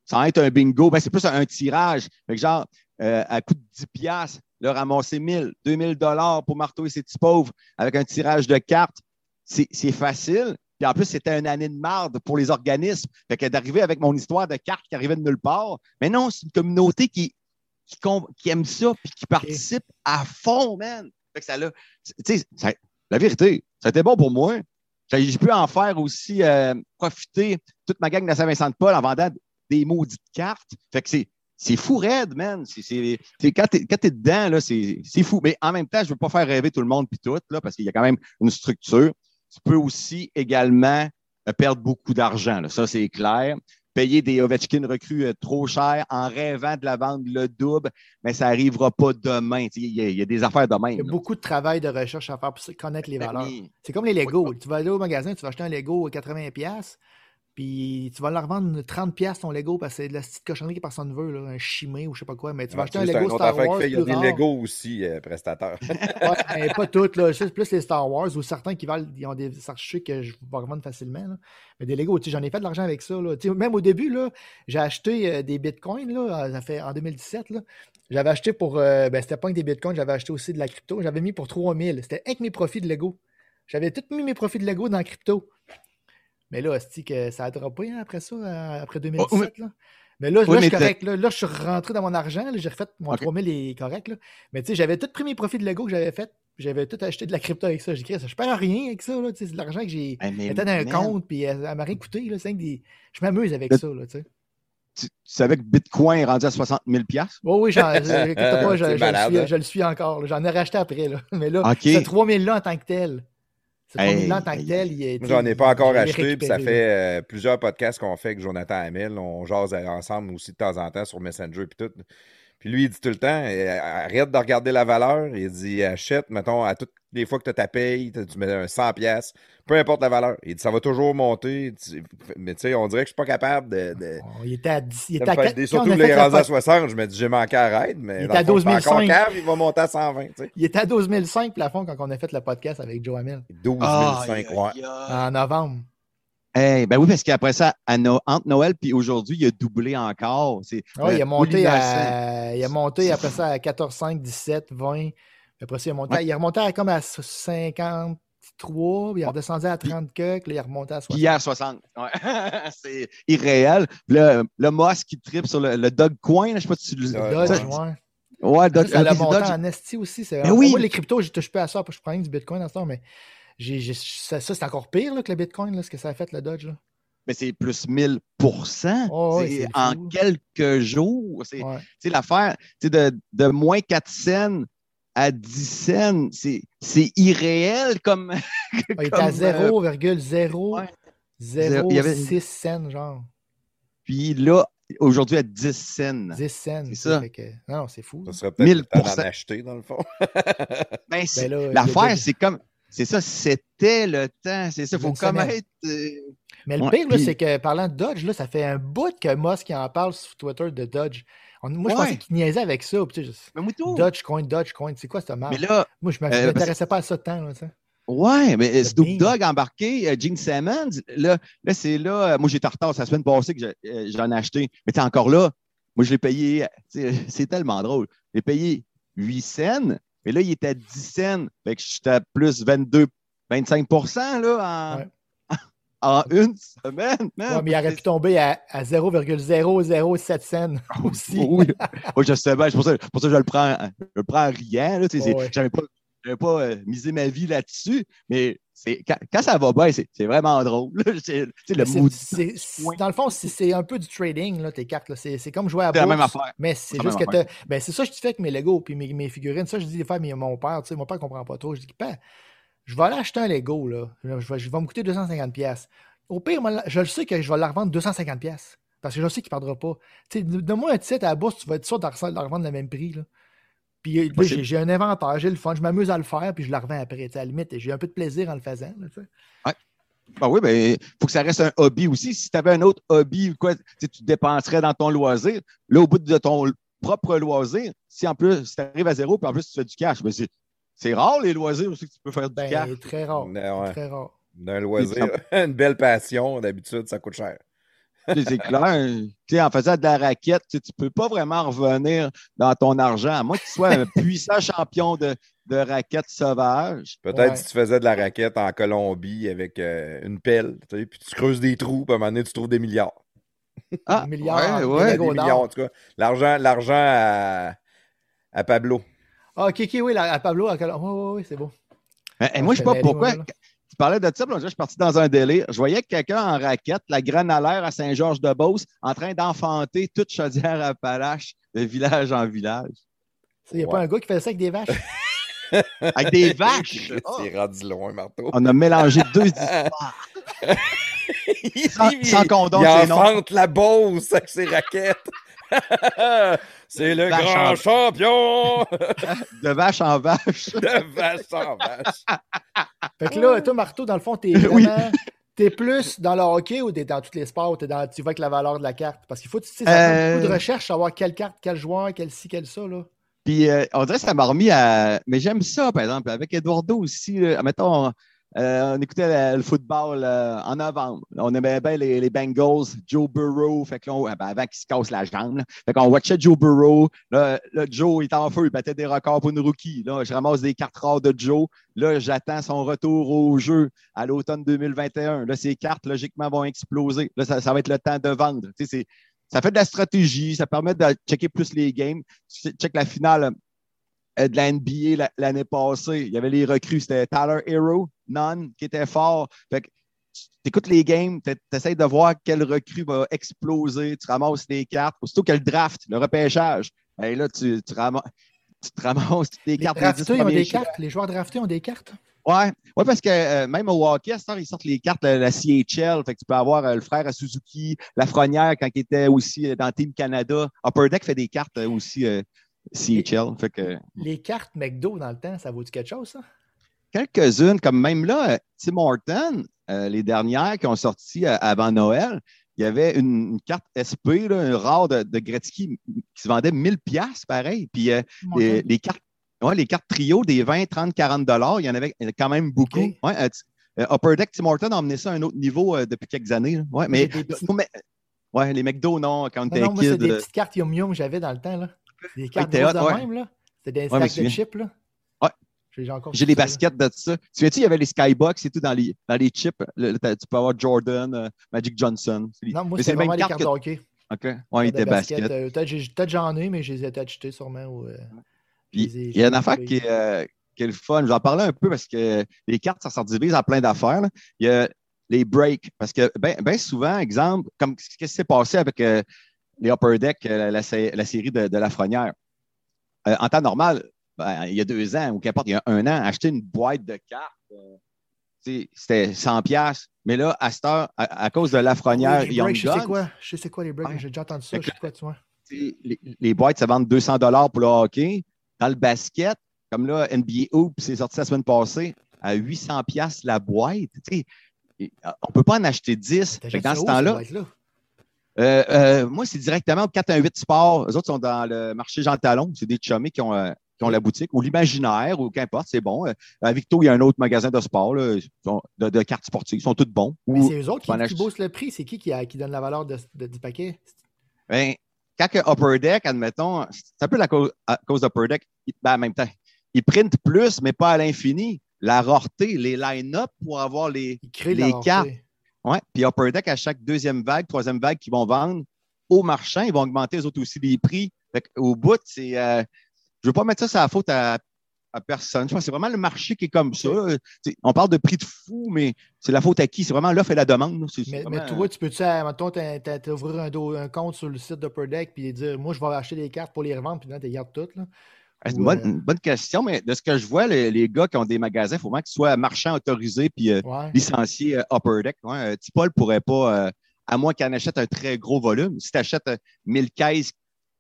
sans être un bingo, ben c'est plus un, tirage. Fait que genre, euh, à coût de 10 piastres, le ramasser 1000, 2000 dollars pour Marteau et ses petits pauvres avec un tirage de cartes, c'est facile. Puis en plus, c'était une année de marde pour les organismes. Fait que d'arriver avec mon histoire de cartes qui arrivait de nulle part. Mais non, c'est une communauté qui, qui, aiment ça puis qui participent à fond, man. Fait que ça, là, ça, la vérité, ça a été bon pour moi. J'ai pu en faire aussi euh, profiter toute ma gang de Saint-Vincent-de-Paul en vendant des maudites cartes. Fait que c'est. C'est fou raide, man. C'est, quand tu es, dedans, là, c'est, fou. Mais en même temps, je ne veux pas faire rêver tout le monde puis tout, là, parce qu'il y a quand même une structure. Tu peux aussi également euh, perdre beaucoup d'argent. Ça, c'est clair payer des Ovechkin recrues euh, trop cher en rêvant de la vendre le double, mais ça n'arrivera pas demain. Il y, a des affaires de même. Il y a beaucoup de travail de recherche à faire pour connaître les ben valeurs. C'est comme les Lego. Tu vas aller au magasin, tu vas acheter un Lego à 80$, puis tu vas leur revendre 30$ ton Lego parce que c'est de la petite cochonnerie que personne ne veut, là, un chimé ou je sais pas quoi. Mais tu vas acheter un Lego Star Wars. Il y a des Lego aussi, euh, prestataires. (laughs) ouais, pas toutes, là. C'est plus les Star Wars ou certains qui valent, ils ont des archives que je vais revendre facilement. Là. Mais des Lego, j'en ai fait de l'argent avec ça. Là. Même au début, j'ai acheté euh, des bitcoins, là, ça fait en 2017. Là. J'avais acheté pour. Euh, ben, c'était pas que des bitcoins, j'avais acheté aussi de la crypto. J'avais mis pour 3000. C'était avec mes profits de Lego. J'avais tout mis mes profits de Lego dans la crypto. Mais là, c'est que ça a droppé hein, après ça, euh, après 2017. là. Mais là, là, je suis correct. Là, je suis rentré dans mon argent. J'ai refait mon 3000 est correct. Là. Mais tu sais, j'avais tout pris mes profits de Lego que j'avais fait. J'avais tout acheté de la crypto avec ça. J'ai dit, je perds rien avec ça. C'est de l'argent que j'ai mis dans un compte. Puis elle, m'a rien coûté. Là, des... Je m'amuse avec ça. Là, tu, tu savais que Bitcoin est rendu à 60 000 oh, Oui, (laughs) pas, je, je, le suis encore. J'en ai racheté après. Là. (laughs) Mais là, okay. ce 3000 là en tant que tel. J'en ai pas encore acheté, puis ça fait euh, plusieurs podcasts qu'on fait avec Jonathan Hamel. On jase ensemble aussi de temps en temps sur Messenger puis tout. Puis lui, il dit tout le temps euh, arrête de regarder la valeur. Il dit achète, mettons, à toutes les fois que tu ta paye, tu mets un 100$, peu importe la valeur. Il dit ça va toujours monter. Mais tu sais, on dirait que je suis pas capable de. Oh, il était à 10. Il était à 4, surtout les rendus à 60, je me dis j'ai manqué à raid, mais il était à 12 500. il va monter à 120. Il était à 12 500 plafond quand on a fait le podcast avec Joe Hamel. 12 500, ouais. En novembre. Hey, ben oui, parce qu'après ça, entre Noël puis aujourd'hui, il a doublé encore. Oui, il, a monté à, il a monté après ça à 14, 5, 17, 20. Après ça, il, a monté, il est remonté à comme à 53, il est redescendu à 30 que, il est remonté à 60. Hier, 60. Ouais. (laughs) c'est irréel. Le, le Moss qui tripe sur le, le Dog Coin, je ne sais pas si tu le Dodge, ouais. Ouais, Dodge. Ça a monté en esti aussi. C'est, ben oui. Moi, les cryptos, je touche pas à ça, je prends du Bitcoin à ça, c'est encore pire que le Bitcoin, là, ce que ça a fait, le Dodge. Là. Mais c'est plus 1000 C'est en quelques jours. C'est ouais. l'affaire de, de moins 4 cents à 10 cents. C'est irréel comme. (laughs) il était à 0,006 cents, genre. Puis là, aujourd'hui à 10 cents. 10 cents. C'est ça. Non, c'est fou. Ça serait peut-être d'en acheter, dans le fond. ben, (laughs) ben l'affaire, c'est comme c'est ça, c'était le temps. C'est ça, il faut comme être. Euh, Mais le pire, c'est que parlant de Dodge, là, ça fait un bout que Musk en parle sur Twitter de Dodge. moi, je pensais qu'il niaisait avec ça. mais Dodge Coin, Dodge Coin, c'est quoi cette marque? Mais là, moi, je ne euh, m'intéressais pas à ça de temps. Là, Ouais, mais Snoop Dogg embarqué, euh, Gene Simmons, là, là c'est là. Moi, j'étais en retard, la semaine passée que j'en ai acheté. Mais t'es encore là. Moi, je l'ai payé. (laughs) C'est tellement drôle. J'ai payé 8 cents. Mais là, il était à 10 cents. Fait que j'étais à plus 22, 25 là, en, Ouais. (laughs) en une semaine. man. Ouais, mais il aurait pu tomber à, à 0,007 cents (laughs) aussi. Oui, Oui, je sais bien. C'est pour ça, pour ça que je le prends, je le prends en riant. Là, Ouais. J'avais pas, j'avais pas euh, misé ma vie là-dessus, mais quand, quand ça va bien, c'est, c'est vraiment drôle. (laughs) C'est, le mood, dans le fond, c'est- c'est un peu du trading, là, tes cartes. là. C'est c'est comme jouer à c'est la bourse, même affaire. Mais c'est juste que ben, c'est ça que je fais avec mes Lego puis mes, mes figurines. Ça, je dis des fois à mon père. Tu sais, mon père ne comprend pas trop. Je dis, Père, je vais aller acheter un Lego. Là. Je, vais, je vais me coûter 250$. pièces. Au pire, je le sais que je vais la revendre 250$. pièces Parce que je sais qu'il ne perdra pas. Donne-moi un titre à la bourse, tu vas être sûr de la revendre le même prix. Là. Puis euh, j'ai j'ai un inventaire, j'ai le fun, je m'amuse à le faire, puis je la revends après. Tu sais, À la limite, j'ai un peu de plaisir en le faisant. là. Ben oui, mais il faut que ça reste un hobby aussi. Si tu avais un autre hobby ou quoi, tu dépenserais dans ton loisir. Là, au bout de ton propre loisir, si en plus, si tu arrives à zéro, puis en plus, tu fais du cash, ben c'est, c'est rare les loisirs aussi que tu peux faire du Ben, cash. très rare. Ouais. Très rare. D'un loisir, (laughs) une belle passion, d'habitude, ça coûte cher. C'est clair. Tu sais, en faisant de la raquette, tu ne peux pas vraiment revenir dans ton argent, à moins que tu sois un (laughs) puissant champion de, de raquette sauvage. Peut-être Ouais. si tu faisais de la raquette en Colombie avec euh, une pelle, tu sais, puis tu creuses des trous, puis à un moment donné, tu trouves des milliards. Ah, Des (laughs) milliards, ouais, des ouais. Des Lego millions, d'or. en tout cas. L'argent, l'argent à, à Pablo. Ah, ok, ok, oui, la- à Pablo, à Col- oui, oui, oui, c'est beau. Mais, Ah, moi, je je sais pas pourquoi. là. Parlais de ça, je suis parti dans un délire. Je voyais quelqu'un en raquette, la graine à l'air à Saint-Georges-de-Beauce, en train d'enfanter toute Chaudière-Appalaches de village en village. Il n'y a Ouais. pas un gars qui fait ça avec des vaches? (laughs) Avec des vaches! (laughs) C'est rendu loin, Marteau. On a mélangé deux (laughs) histoires. Sans, sans condom, il c'est non. enfante la Beauce avec ses raquettes. (laughs) C'est le Vache grand en- champion (laughs) De vache en vache. (laughs) de vache en vache. Fait que là, toi, Marteau, dans le fond, t'es Oui. vraiment. T'es plus dans le hockey ou t'es dans tous les sports? Ou t'es dans, tu vas avec la valeur de la carte? Parce qu'il faut, tu sais, ça Euh, beaucoup de recherche, savoir quelle carte, quel joueur, quel ci, quel ça, là. Puis euh, on dirait que ça m'a remis à. Mais j'aime ça, par exemple. Avec Eduardo aussi, là, mettons, on, euh, on écoutait le, football euh, en novembre. On aimait bien les, Bengals, Joe Burrow. Fait que là, on- ben, avant qu'il se casse la jambe. là. Fait qu'on watchait Joe Burrow. Là, Joe était en feu, il battait des records pour une rookie. Là, je ramasse des cartes rares de Joe. Là, j'attends son retour au jeu à l'automne 2021. Là, ces cartes, logiquement, vont exploser. Là, ça, va être le temps de vendre. Ça fait de la stratégie, ça permet de checker plus les games. Tu check la finale de la NBA la- l'année passée. Il y avait les recrues, c'était Tyler Hero, Nunn, qui était fort. Fait que tu écoutes les games, tu essaies de voir quel recrue va exploser, tu ramasses les cartes. Aussitôt que le draft, le repêchage, ben là, tu, tu, ramasses, tu te ramasses toutes les Les cartes. des draftés, ont cartes. Les joueurs draftés ont des cartes? Ouais, ouais, parce que euh, même au hockey, à cette heure, ils sortent les cartes de la CHL. Fait que tu peux avoir euh, le frère à Suzuki, Lafrenière quand il était aussi euh, dans Team Canada. Upper Deck fait des cartes euh, aussi euh, CHL. Fait que Les cartes McDo dans le temps, ça vaut-tu quelque chose, ça? quelques-unes, comme même là, euh, Tim Horton, euh, les dernières qui ont sorti euh, avant Noël, il y avait une, une carte SP, là, un rare de, de Gretzky qui se vendait 1000 pièces pareil. Puis euh, les, les cartes, ouais, les cartes trio des 20, 30, 40 dollars, il y en avait quand même beaucoup. Ouais, Upper Deck, Tim Horton a emmené ça à un autre niveau depuis quelques années. là. Ouais, mais petits- ouais, les McDo, non, quand on était moi, c'est des petites cartes Yum Yum que j'avais dans le temps, là. Des cartes de ouais. même, là. C'était des Ouais, stacks de chips, là. Ouais. J'ai les baskets de ça. Tu sais, il y avait les Skybox et tout dans les, dans les chips. Le- tu peux avoir Jordan, euh, Magic Johnson. Les- Non, moi, c'est vraiment les carte cartes que- de hockey. OK. Ouais, il était basket. euh, Peut-être j'ai- peut-être j'en ai, mais je les ai achetés sûrement. ou, euh, Puis, ai- il y a une affaire qui est, euh, qui est le fun. J'en parlais un peu parce que les cartes, ça se divise en plein d'affaires. là. Il y a les breaks. Parce que bien souvent, exemple, comme ce qui s'est passé avec euh, les Upper Deck, euh, la, sé- la série de, de Lafrenière. Euh, en temps normal, ben, il y a deux ans, ou qu'importe, il y a un an, acheter une boîte de cartes, euh, c'était 100 pièces. Mais là, à cette heure, à, à cause de Lafrenière, Oui, Young je sais quoi. Je sais quoi les breaks. J'ai déjà entendu ça. Je sais quoi, tu vois. les, les boîtes, ça vend 200 dollars pour le hockey. Dans le basket, comme là, NBA Hoop, c'est sorti la semaine passée à 800 pièces la boîte. On ne peut pas en acheter 10. Fait que T'achètes dans ce temps-là? Euh, euh, moi, c'est directement au 418 Sport. Eux autres sont dans le marché Jean Talon. C'est des chummés qui ont, euh, qui ont la boutique, ou l'imaginaire, ou qu'importe, c'est bon. À Victo, il y a un autre magasin de sport, là, de, de cartes sportives. Ils sont tous bons. Mais c'est eux autres qui, qui boostent le prix. C'est qui qui, a- qui donne la valeur de, de- du paquet? Ben, quand Upper Deck, admettons, c'est un peu la cause, à cause d'Upper Deck, ben, en même temps, ils printent plus, mais pas à l'infini. La rareté, les line-up pour avoir les, les cartes. Ouais. Puis Upper Deck, à chaque deuxième vague, troisième vague qu'ils vont vendre aux marchands, ils vont augmenter eux autres aussi les prix. au bout, c'est. Euh, je ne veux pas mettre ça sur la faute à, personne. Je pense que c'est vraiment le marché qui est comme ça. on parle de prix de fou, mais c'est la faute à qui? C'est vraiment l'offre et la demande. mais, toi, tu peux-tu, mettons, ouvrir un, un, compte sur le site d'Upper Deck et dire Moi, je vais acheter des cartes pour les revendre, puis là, tu gardes toutes. Là. C'est une, bonne, question, mais de ce que je vois, les, gars qui ont des magasins, il faut vraiment qu'ils soient marchands autorisés puis euh, licenciés euh, Upper Deck. Ouais. Euh, Tipol ne pourrait pas, à moins qu'il en achète un très gros volume. Si tu achètes 1000 caisses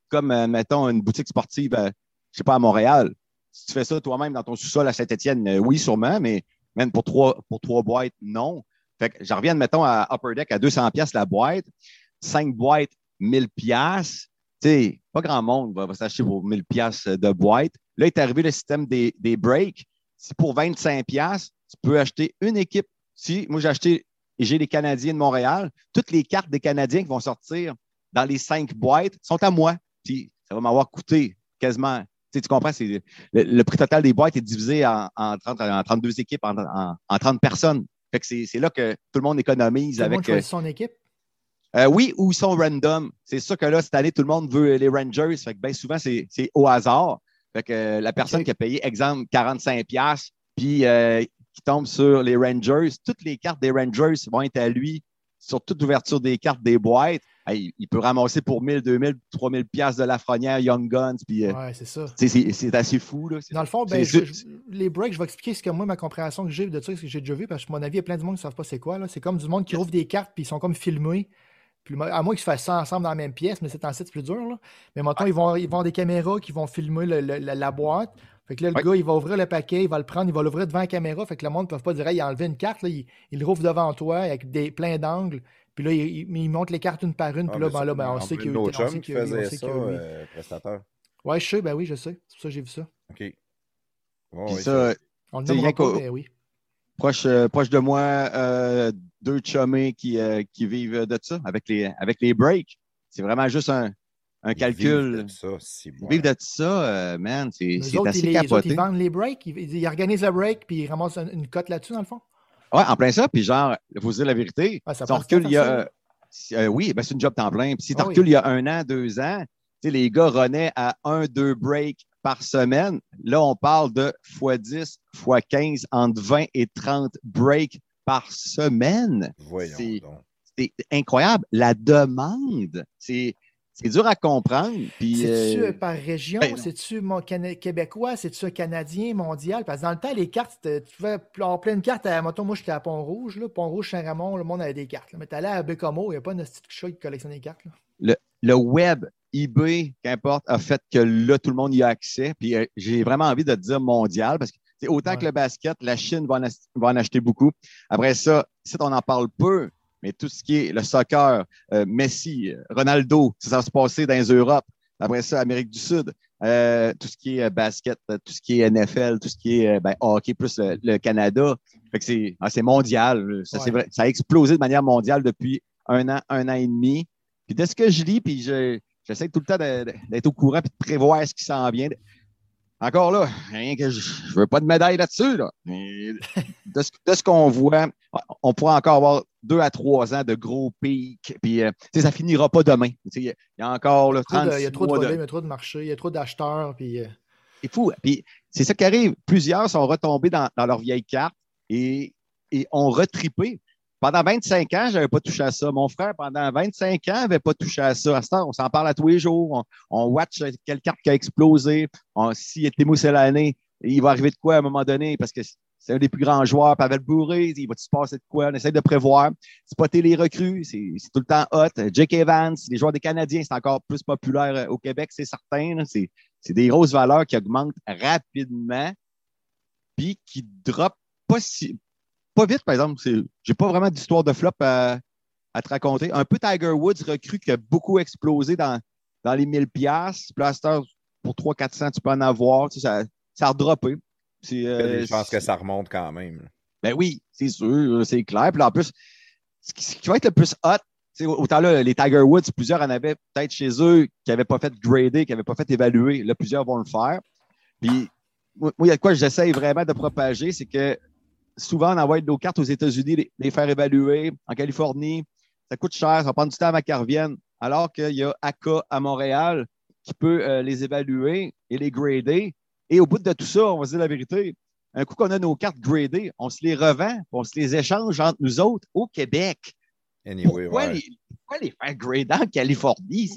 comme, mettons, une boutique sportive, je ne sais pas, à Montréal, si tu fais ça toi-même dans ton sous-sol à Saint-Étienne, oui, sûrement, mais même pour trois, pour trois boîtes, non. Fait que j'en reviens, mettons, à Upper Deck à 200 pièces la boîte, 5 boîtes, 1000 pièces sais, pas grand monde va, s'acheter pour 1000 pièces de boîte. Là, est arrivé le système des, des breaks. Si pour 25 pièces, tu peux acheter une équipe. Si moi j'ai acheté et j'ai les Canadiens de Montréal, toutes les cartes des Canadiens qui vont sortir dans les cinq boîtes sont à moi. Puis ça va m'avoir coûté quasiment. Tu, comprends, c'est le, prix total des boîtes est divisé en, 32 équipes, en, 30 personnes. Fait que c'est là que tout le monde économise tout avec. Le monde euh, son équipe? Euh, oui, ou ils sont random. C'est sûr que là, cette année, tout le monde veut les Rangers. Fait que bien souvent, c'est au hasard. Fait que euh, la personne qui a payé, exemple, 45$, puis euh, qui tombe sur les Rangers, toutes les cartes des Rangers vont être à lui sur toute ouverture des cartes des boîtes. il peut ramasser pour 1000, 2000, 3000 pièces de la frenière Young Guns. Puis, ouais, c'est ça. C'est assez fou. Là. Dans le fond, ben, les breaks, je vais expliquer ce que moi, ma compréhension que j'ai de ça, ce que j'ai déjà vu, parce que mon avis, il y a plein de monde qui ne savent pas c'est quoi. C'est comme du monde qui ouvre des cartes, puis ils sont comme filmés à moins qu'ils se fassent ça ensemble dans la même pièce, mais c'est en site plus dur. Là. Mais maintenant, ils, vont, ils vont avoir des caméras qui vont filmer la, boîte. Fait que là, le gars, il va ouvrir le paquet, il va le prendre, il va l'ouvrir devant la caméra. Fait que le monde ne peut pas dire il a enlevé une carte, il, il rouvre devant toi avec des, plein d'angles. Puis là, il, il, monte les cartes une par une. puis là, ben, là ben, on, sait qu'il y a autre chose qui faisait ça, euh, prestataire. Ouais, je sais, ben oui, je sais. C'est pour ça que j'ai vu ça. OK. ça, on le nommera pas, mais oui. Proche, euh, proche de moi, euh, deux chummés qui, euh, qui vivent de ça avec les, avec les breaks. C'est vraiment juste un, un calcul. Vivent de ça, Ils vivent de ça, man. C'est assez ils, capoté. ils vendent les breaks, ils, organisent le break, puis ils ramassent une, cote là-dessus, dans le fond? Oui, en plein ça. Puis genre, il faut dire la vérité. Ah, ça si recule, il y a, oui, ben c'est une job temps plein. Puis si tu ah, recules il y a un an, deux ans, les gars renaient à un, deux breaks par semaine. Là, on parle de x10, x15, entre 20 et 30 breaks par semaine. C'est incroyable. La demande, c'est dur à comprendre. C'est-tu euh, euh, par région? Ben, C'est-tu québécois? C'est-tu canadien, mondial? Parce que dans le temps, les cartes, tu pouvais avoir plein de cartes. À, moi, j'étais à Pont-Rouge. Pont-Rouge, Saint-Ramon, le monde avait des cartes. Mais tu allais à Bécomo, il n'y a pas de petit chat qui collectionne des cartes. Le, le, web eBay, qu'importe, a fait que là, tout le monde y a accès. Puis euh, j'ai vraiment envie de dire mondial parce que c'est autant que le basket, la Chine va en, acheter beaucoup. Après ça, si on en parle peu, mais tout ce qui est le soccer, euh, Messi, Ronaldo, ça va se passer dans les. Après ça, Amérique du Sud, euh, tout ce qui est basket, tout ce qui est NFL, tout ce qui est ben, hockey plus le, Canada. Fait ah, c'est mondial. Ça, vrai, ça a explosé de manière mondiale depuis un an, un an et demi. Puis de ce que je lis, puis je, J'essaie tout le temps d'être au courant et de prévoir ce qui s'en vient. Encore là, rien que je ne veux pas de médaille là-dessus. De ce, qu'on voit, on pourra encore avoir deux à trois ans de gros pics. Puis, euh, ça finira pas demain. Il y, a encore le 30 Il y a trop de problèmes, il y a trop de marchés, il y a trop d'acheteurs. Puis... Euh. C'est fou. Puis c'est ça qui arrive. Plusieurs sont retombés dans, dans leur vieille carte et, et ont retripé. Pendant 25 ans, je n'avais pas touché à ça. Mon frère, pendant 25 ans, n'avait pas touché à ça. À ce temps, on s'en parle à tous les jours. On, watch quelle carte qui a explosé. S'il est l'année, il va arriver de quoi à un moment donné? Parce que c'est un des plus grands joueurs. Pavel Bourré, il va se passer de quoi? On essaie de prévoir. Spotter les recrues, c'est tout le temps hot. Jake Evans, les joueurs des Canadiens, c'est encore plus populaire euh, au Québec, c'est certain. C'est des grosses valeurs qui augmentent rapidement puis qui drop pas si, pas vite, par exemple. J'ai pas vraiment d'histoire de flop à, te raconter. Un peu Tiger Woods recrue qui a beaucoup explosé dans, dans les 1000 pièces. Plaster pour 300-400, tu peux en avoir. ça, ça a redroppé. Euh, je pense que ça remonte quand même. Ben oui, c'est sûr, c'est clair. Puis en plus, ce qui, va être le plus hot autant là, les Tiger Woods, plusieurs en avaient peut-être chez eux qui n'avaient pas fait grader, qui n'avaient pas fait évaluer. Là, plusieurs vont le faire. Puis, moi, il y a de quoi j'essaye vraiment de propager, c'est que souvent, on envoie nos cartes aux États-Unis, les, faire évaluer. En Californie, ça coûte cher, ça va prendre du temps avant qu'elles reviennent. Alors qu'il y a ACA à Montréal qui peut euh, les évaluer et les grader. Et au bout de tout ça, on va se dire la vérité. Un coup qu'on a nos cartes gradées, on se les revend, on se les échange entre nous autres au Québec. pourquoi, les, faire grader en Californie?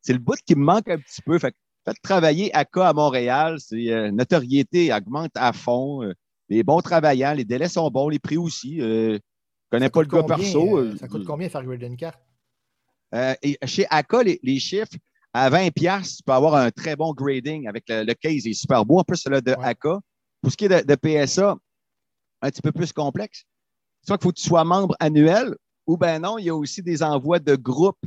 C'est le bout qui me manque un petit peu. Fait, faites travailler ACA à Montréal, c'est euh, notoriété augmente à fond. Euh, les bons travaillants, les délais sont bons, les prix aussi. Euh, je ne connais pas le gars perso. Euh, ça coûte combien faire grader une carte? et chez ACA, les, chiffres, à 20$, tu peux avoir un très bon grading avec le, case, il est super beau. En plus, celui de ACA. Pour ce qui est de, PSA, un petit peu plus complexe. Soit qu'il faut que tu sois membre annuel, ou ben non, il y a aussi des envois de groupe.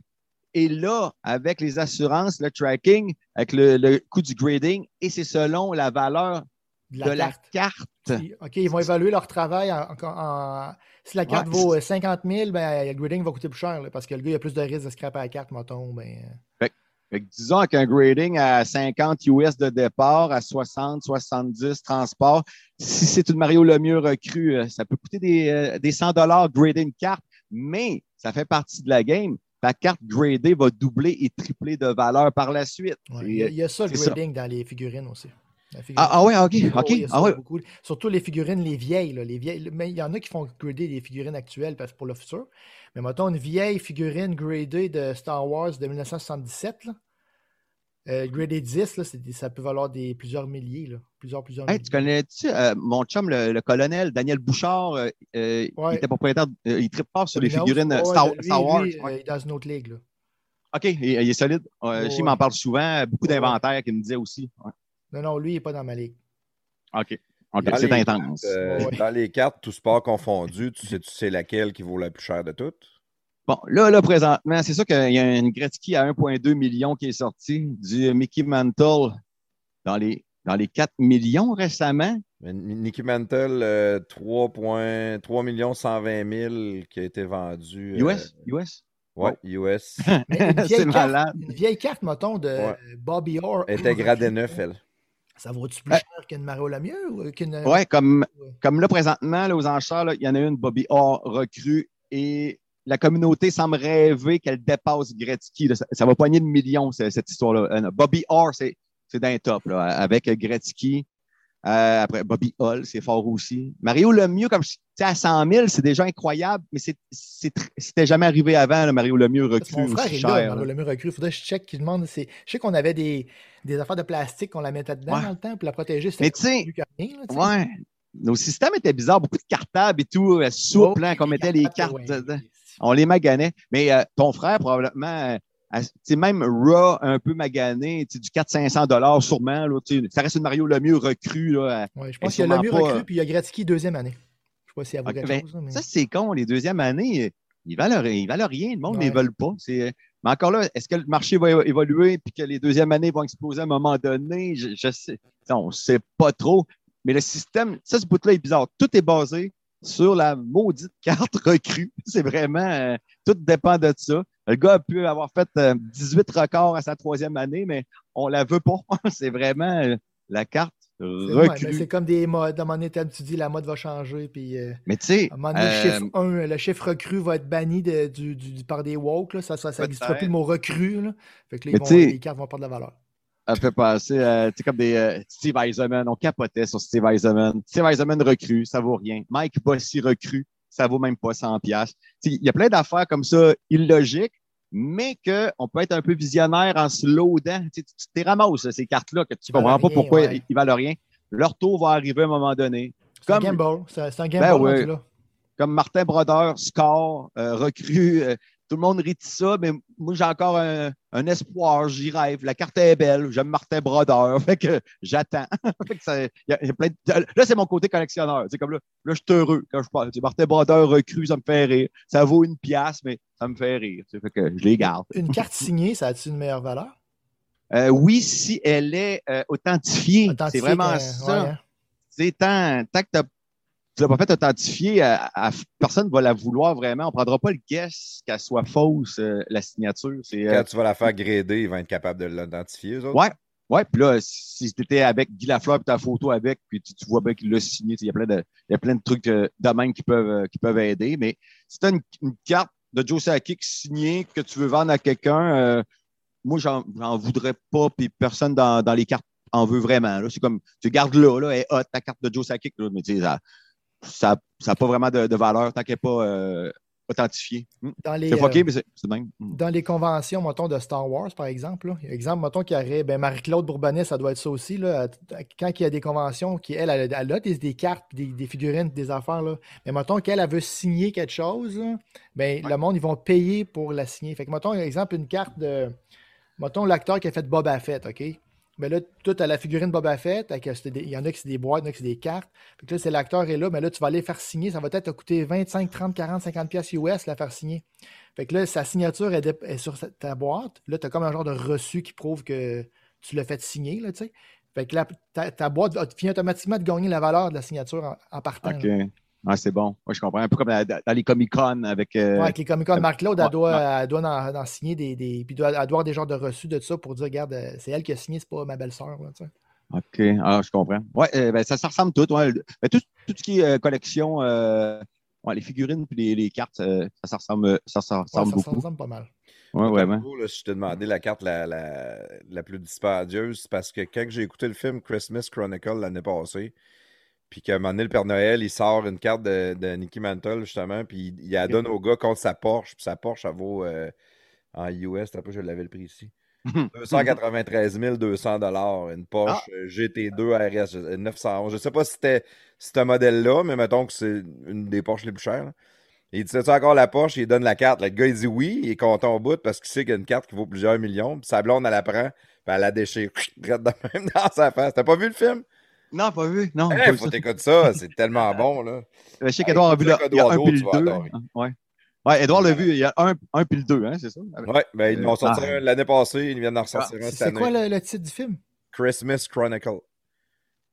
Et là, avec les assurances, le tracking, avec le coût du grading, et c'est selon la valeur de la, carte. OK, ils vont évaluer leur travail en, si la carte vaut 50 euh, 000, ben, le grading va coûter plus cher parce que le gars il a plus de risque de scraper la carte, mettons. Ben... Euh. Fait, disons qu'un grading à 50 US de départ, à 60, 70 transport, si c'est une Mario Lemieux recrue, euh, ça peut coûter des, des 100 grading carte, mais ça fait partie de la game ta carte gradée va doubler et tripler de valeur par la suite. il, y a, ça, le grading dans les figurines aussi. Ah, ah, ouais, ok. ok. Ah, ouais. Surtout les figurines, les vieilles, les vieilles. Mais il y en a qui font grader des figurines actuelles parce pour le futur. Mais mettons une vieille figurine gradée de Star Wars de 1977, là. Euh, gradé 10, là, ça peut valoir des, plusieurs milliers. Là. Plusieurs, plusieurs milliers. Tu connais-tu euh, mon chum, le, colonel Daniel Bouchard? Euh, il était propriétaire, il tripe pas sur les figurines Star, Wars. il est dans une autre ligue. Là. OK, il, est solide. il m'en parle souvent. Beaucoup d'inventaires qu'il me disait aussi. Non, non, lui, il n'est pas dans ma ligue. OK. c'est intense. Euh, dans les cartes, tout sport confondu, tu sais, tu sais laquelle qui vaut la plus chère de toutes? Bon, là, là, présentement, c'est sûr qu'il y a une Gretzky à 1,2 million qui est sorti, du Mickey Mantle dans les, dans les 4 millions récemment. Mickey Mantle, 3, 3 millions 120 000 qui a été vendu. US? US? Ouais, US. (laughs) c'est malade. Une vieille carte, mettons, de Bobby Orr. Elle était gradée neuf, elle. Ça vaut-tu plus cher qu'une Mario Lemieux? Ou qu'une... Ouais, comme, comme là, présentement, là, aux enchères, il y en a une, Bobby Orr recrue, et la communauté semble rêver qu'elle dépasse Gretzky. Ça, va poigner de millions, cette histoire-là. Euh, Bobby Orr, c'est, c'est d'un top, là, avec Gretzky. Euh, après, Bobby Hall, c'est fort aussi. Mario Lemieux, comme tu sais, à 100 000, c'est déjà incroyable, mais c'était jamais arrivé avant, le Mario Lemieux recru. Mon frère est là, Mario Lemieux recru. Faudrait que je check qu'il demande. Je sais qu'on avait des, des, affaires de plastique qu'on la mettait dedans dans le temps pour la protéger. Mais tu sais, ouais. Nos systèmes étaient bizarres, beaucoup de cartables et tout, euh, souple, hein, qu'on mettait les cartes. On les maganait. Mais euh, ton frère, probablement, c'est même Raw un peu magané, du 400-500 dollars sûrement. Là, ça reste une Mario Lemieux recru. Là, ouais, je pense qu'il y a Lemieux pas... recru, puis il y a Gretzky deuxième année. Je sais pas si y a okay, ben, chose, mais... Ça, c'est con, les deuxièmes années, ils valent, ils valent rien. Le monde ne les veulent pas. Mais encore là, est-ce que le marché va évoluer puis que les deuxièmes années vont exploser à un moment donné? Je, je sais. On ne sait pas trop. Mais le système, ça, ce bout-là est bizarre. Tout est basé sur la maudite (laughs) carte recrue. C'est vraiment, euh, tout dépend de ça. Le gars a pu avoir fait 18 euh, records à sa troisième année, mais on la veut pas. (laughs) c'est vraiment euh, la carte recrue. c'est comme des modes. À un moment donné, tu dis la mode va changer. Puis, mais tu sais. À un moment donné, le, chiffre 1, le chiffre recru va être banni du, par des woke. Là. Ça n'existera plus le mot recru. Là. Fait que les cartes vont perdre de la valeur ça fait passer, euh, tu comme des euh, Steve Eisenman. On capotait sur Steve Eisenman. Steve Eisenman recrue, ça vaut rien. Mike Bossy recrue, ça vaut même pas 100 pièces. Il y a plein d'affaires comme ça illogiques, mais qu'on peut être un peu visionnaire en se loadant. Tu t'es ramasses ces cartes-là que tu comprends pas pourquoi ils, valent rien. Leur tour va arriver à un moment donné. C'est un gamble. C'est un gamble. Ben là. Comme Martin Brodeur, score, euh, recrue, tout le monde rit de ça, mais moi, j'ai encore un, espoir, j'y rêve. La carte est belle, j'aime Martin Brodeur, (laughs) fait que j'attends. Là, c'est mon côté collectionneur. C'est comme là, là, je suis heureux quand je parle. Martin Brodeur recrue, ça me fait rire. Ça vaut une pièce, mais ça me fait rire. Fait que je les garde. Une carte signée, ça a-t-il une meilleure valeur? Euh, oui, si elle est euh, authentifiée. C'est vraiment ça. Hein. C'est tant, tant que tu l'as pas fait authentifier, personne ne va la vouloir vraiment. On ne prendra pas le guess qu'elle soit fausse, euh, la signature. Quand tu vas la faire grader, ils vont être capables de l'identifier, eux autres? Ouais. Ouais, puis là, si tu étais avec Guy Lafleur et ta photo avec, puis tu, vois bien qu'il l'a signé, il y, a plein de, y a plein de trucs de, même qui peuvent, qui peuvent aider. Mais si tu as une, carte de Joe Sakic signée que tu veux vendre à quelqu'un, moi, j'en voudrais pas, puis personne dans, dans, les cartes en veut vraiment. C'est comme, tu gardes là, là, et hot, ta carte de Joe Sakic, mais tu sais, ça n'a pas vraiment de, valeur tant qu'elle n'est pas euh, authentifiée. Hmm. C'est OK, euh, mais c'est même. Hmm. Dans les conventions, mettons, de Star Wars, par exemple, exemple, mettons qu'il y aurait ben, Marie-Claude Bourbonnais, ça doit être ça aussi. Là, quand il y a des conventions, qui, elle, elle, a des, cartes, des, figurines, des affaires, là, mais mettons qu'elle veut signer quelque chose, ben, le monde, ils vont payer pour la signer. Fait que, mettons, exemple, une carte de. Mettons l'acteur qui a fait Boba Fett, OK? Mais là, tout à la figurine Boba Fett, il y en a qui c'est des boîtes, il y en a qui c'est des cartes. Puis là, c'est l'acteur est là, mais là, tu vas aller faire signer. Ça va peut-être te coûter 25, 30, 40, 50 pièces US la faire signer. Fait que là, sa signature est, sur ta boîte. Là, tu as comme un genre de reçu qui prouve que tu l'as fait signer, là, tu sais. Fait que là, ta, boîte finit automatiquement de gagner la valeur de la signature en, partant. Ah, c'est bon. Moi, je comprends. Un peu comme dans, les Comic-Con avec. Euh, avec les Comic-Con. Marc-Claude, elle doit, doit en, signer des. des puis elle doit avoir des genres de reçus de ça pour dire regarde, euh, c'est elle qui a signé, c'est pas ma belle-sœur. OK. Ah, je comprends. Oui, euh, ben, ça, ça, ressemble tout. Ouais. Ben, tout. Tout ce qui est collection, les figurines puis les, cartes, ça, ressemble, ça, ça ressemble beaucoup. Ça ressemble pas mal. Oui, vraiment. Là, si je t'ai demandé la carte la, la, la plus dispendieuse, parce que quand j'ai écouté le film Christmas Chronicle l'année passée, puis qu'à un moment donné, le Père Noël, il sort une carte de, de Nicky Mantle, justement, puis il, la donne au gars contre sa Porsche. Puis sa Porsche, ça vaut euh, en US, peu, je l'avais le prix ici. (laughs) 293 200 Une Porsche ah. GT2 RS 911. Je ne sais pas si c'était ce modèle-là, mais mettons que c'est une des Porsches les plus chères. Il dit C'est encore la Porsche? Il donne la carte. Le gars, il dit oui. Il est content au bout parce qu'il sait qu'il y a une carte qui vaut plusieurs millions. Puis sa blonde, elle la prend. Puis elle la déchire. (laughs) de même dans sa face. T'as pas vu le film? Non, pas vu. Non. Il faut t'écouter ça. C'est (laughs) tellement bon. Là. Je sais qu'Edouard a vu le, il y a un puis le deux. Ouais. Ouais, Edouard l'a vu, il y a un, un puis le deux, hein, c'est ça? Ouais, ben, ils l'ont sorti ah. l'année passée, ils viennent d'en ressortir ah. un cette année. C'est quoi le, titre du film? Christmas Chronicle.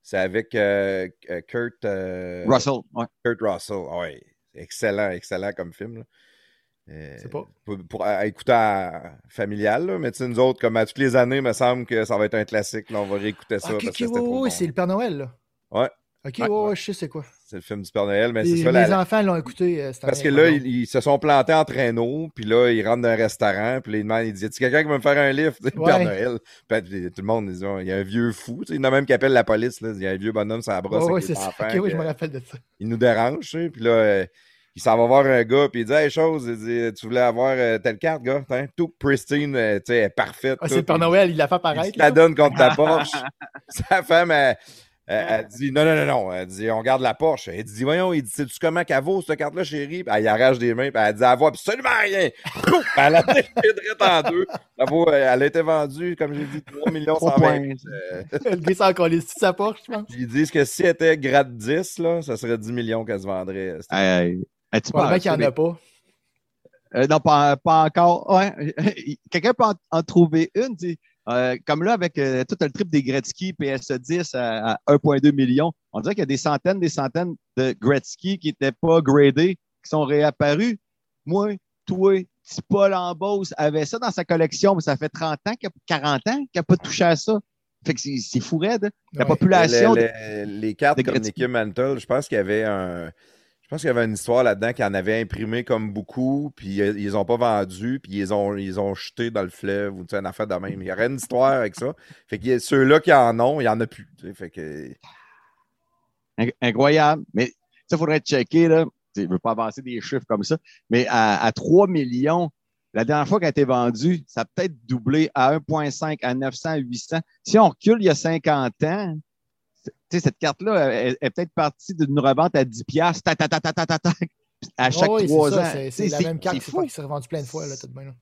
C'est avec euh, euh, Kurt euh, Russell. Ouais. Kurt Russell, ouais. Excellent, excellent comme film. Là. Euh, pas. Pour, écouter à, familial, mais tu sais, nous autres, comme à toutes les années, il me semble que ça va être un classique. Là, on va réécouter ça. Ok, oui, c'est le Père Noël. Là. Ouais. Ok, ouais, je sais c'est quoi. C'est le film du Père Noël, mais c'est ça. Les enfants l'ont écouté. Euh, Parce que là, ils, se sont plantés en traîneau, puis là, ils rentrent dans un restaurant, puis là, ils demandent, ils disent, tu quelqu'un qui veut me faire un lift, le Père Noël? Puis, tout le monde, dit, il y a un vieux fou, il y en a même qui appelle la police, là, il y a un vieux bonhomme sur la brosse. oui, c'est ça. Ok, oui, je me rappelle de ça. Il nous dérange, puis là, euh, il s'en va voir un gars, puis il dit Hey, chose, il dit, tu voulais avoir euh, telle carte, gars Tout pristine, euh, tu sais, parfaite. Ah, c'est le Père Noël, il l'a fait paraître. Il la donne contre ta (laughs) Porsche. Sa femme, elle, elle, dit Non, non, non, non. Elle dit On garde la Porsche. Elle dit Voyons, il dit Sais-tu comment qu'elle vaut, cette carte-là, chérie? Puis elle arrache des mains, puis elle dit Elle vaut absolument rien. (laughs) elle a été en deux. Elle, vaut, elle a été vendue, comme j'ai dit, 3 millions 120 Le gars s'est encore les sa Porsche, je pense? (laughs) Ils disent que si elle était grade 10, là, ça serait 10 millions qu'elle se vendrait. Aïe, tu qu'il n'y en a pas. Euh, non, pas, encore. Ouais. (laughs) Quelqu'un peut en, trouver une. Euh, comme là, avec euh, tout le trip des Gretzky PS10 à, 1,2 million, on dirait qu'il y a des centaines, des centaines de Gretzky qui n'étaient pas gradés, qui sont réapparus. Moi, toi, petit Paul Ambosse avait ça dans sa collection, mais ça fait 30 ans, 40 ans qu'il n'a pas touché à ça. Fait que c'est fou raide. La population. Les, cartes de comme Nicky Mantle, je pense qu'il y avait un. Je pense qu'il y avait une histoire là-dedans qui en avait imprimé comme beaucoup, puis ils les ont pas vendu, puis ils ont, ils ont jeté dans le fleuve ou une affaire de même. Il y aurait une histoire avec ça. Fait que ceux-là qui en ont, il n'y en a plus. Fait que... Incroyable. Mais ça, il faudrait checker. Là. Je ne veux pas avancer des chiffres comme ça, mais à, 3 millions, la dernière fois qu'elle a été vendue, ça a peut-être doublé à 1,5, à 900, à 800. Si on recule il y a 50 ans, cette carte-là est, peut-être partie d'une revente à 10 piastres, à chaque trois ans. C'est la même carte qui s'est revendue plein de fois.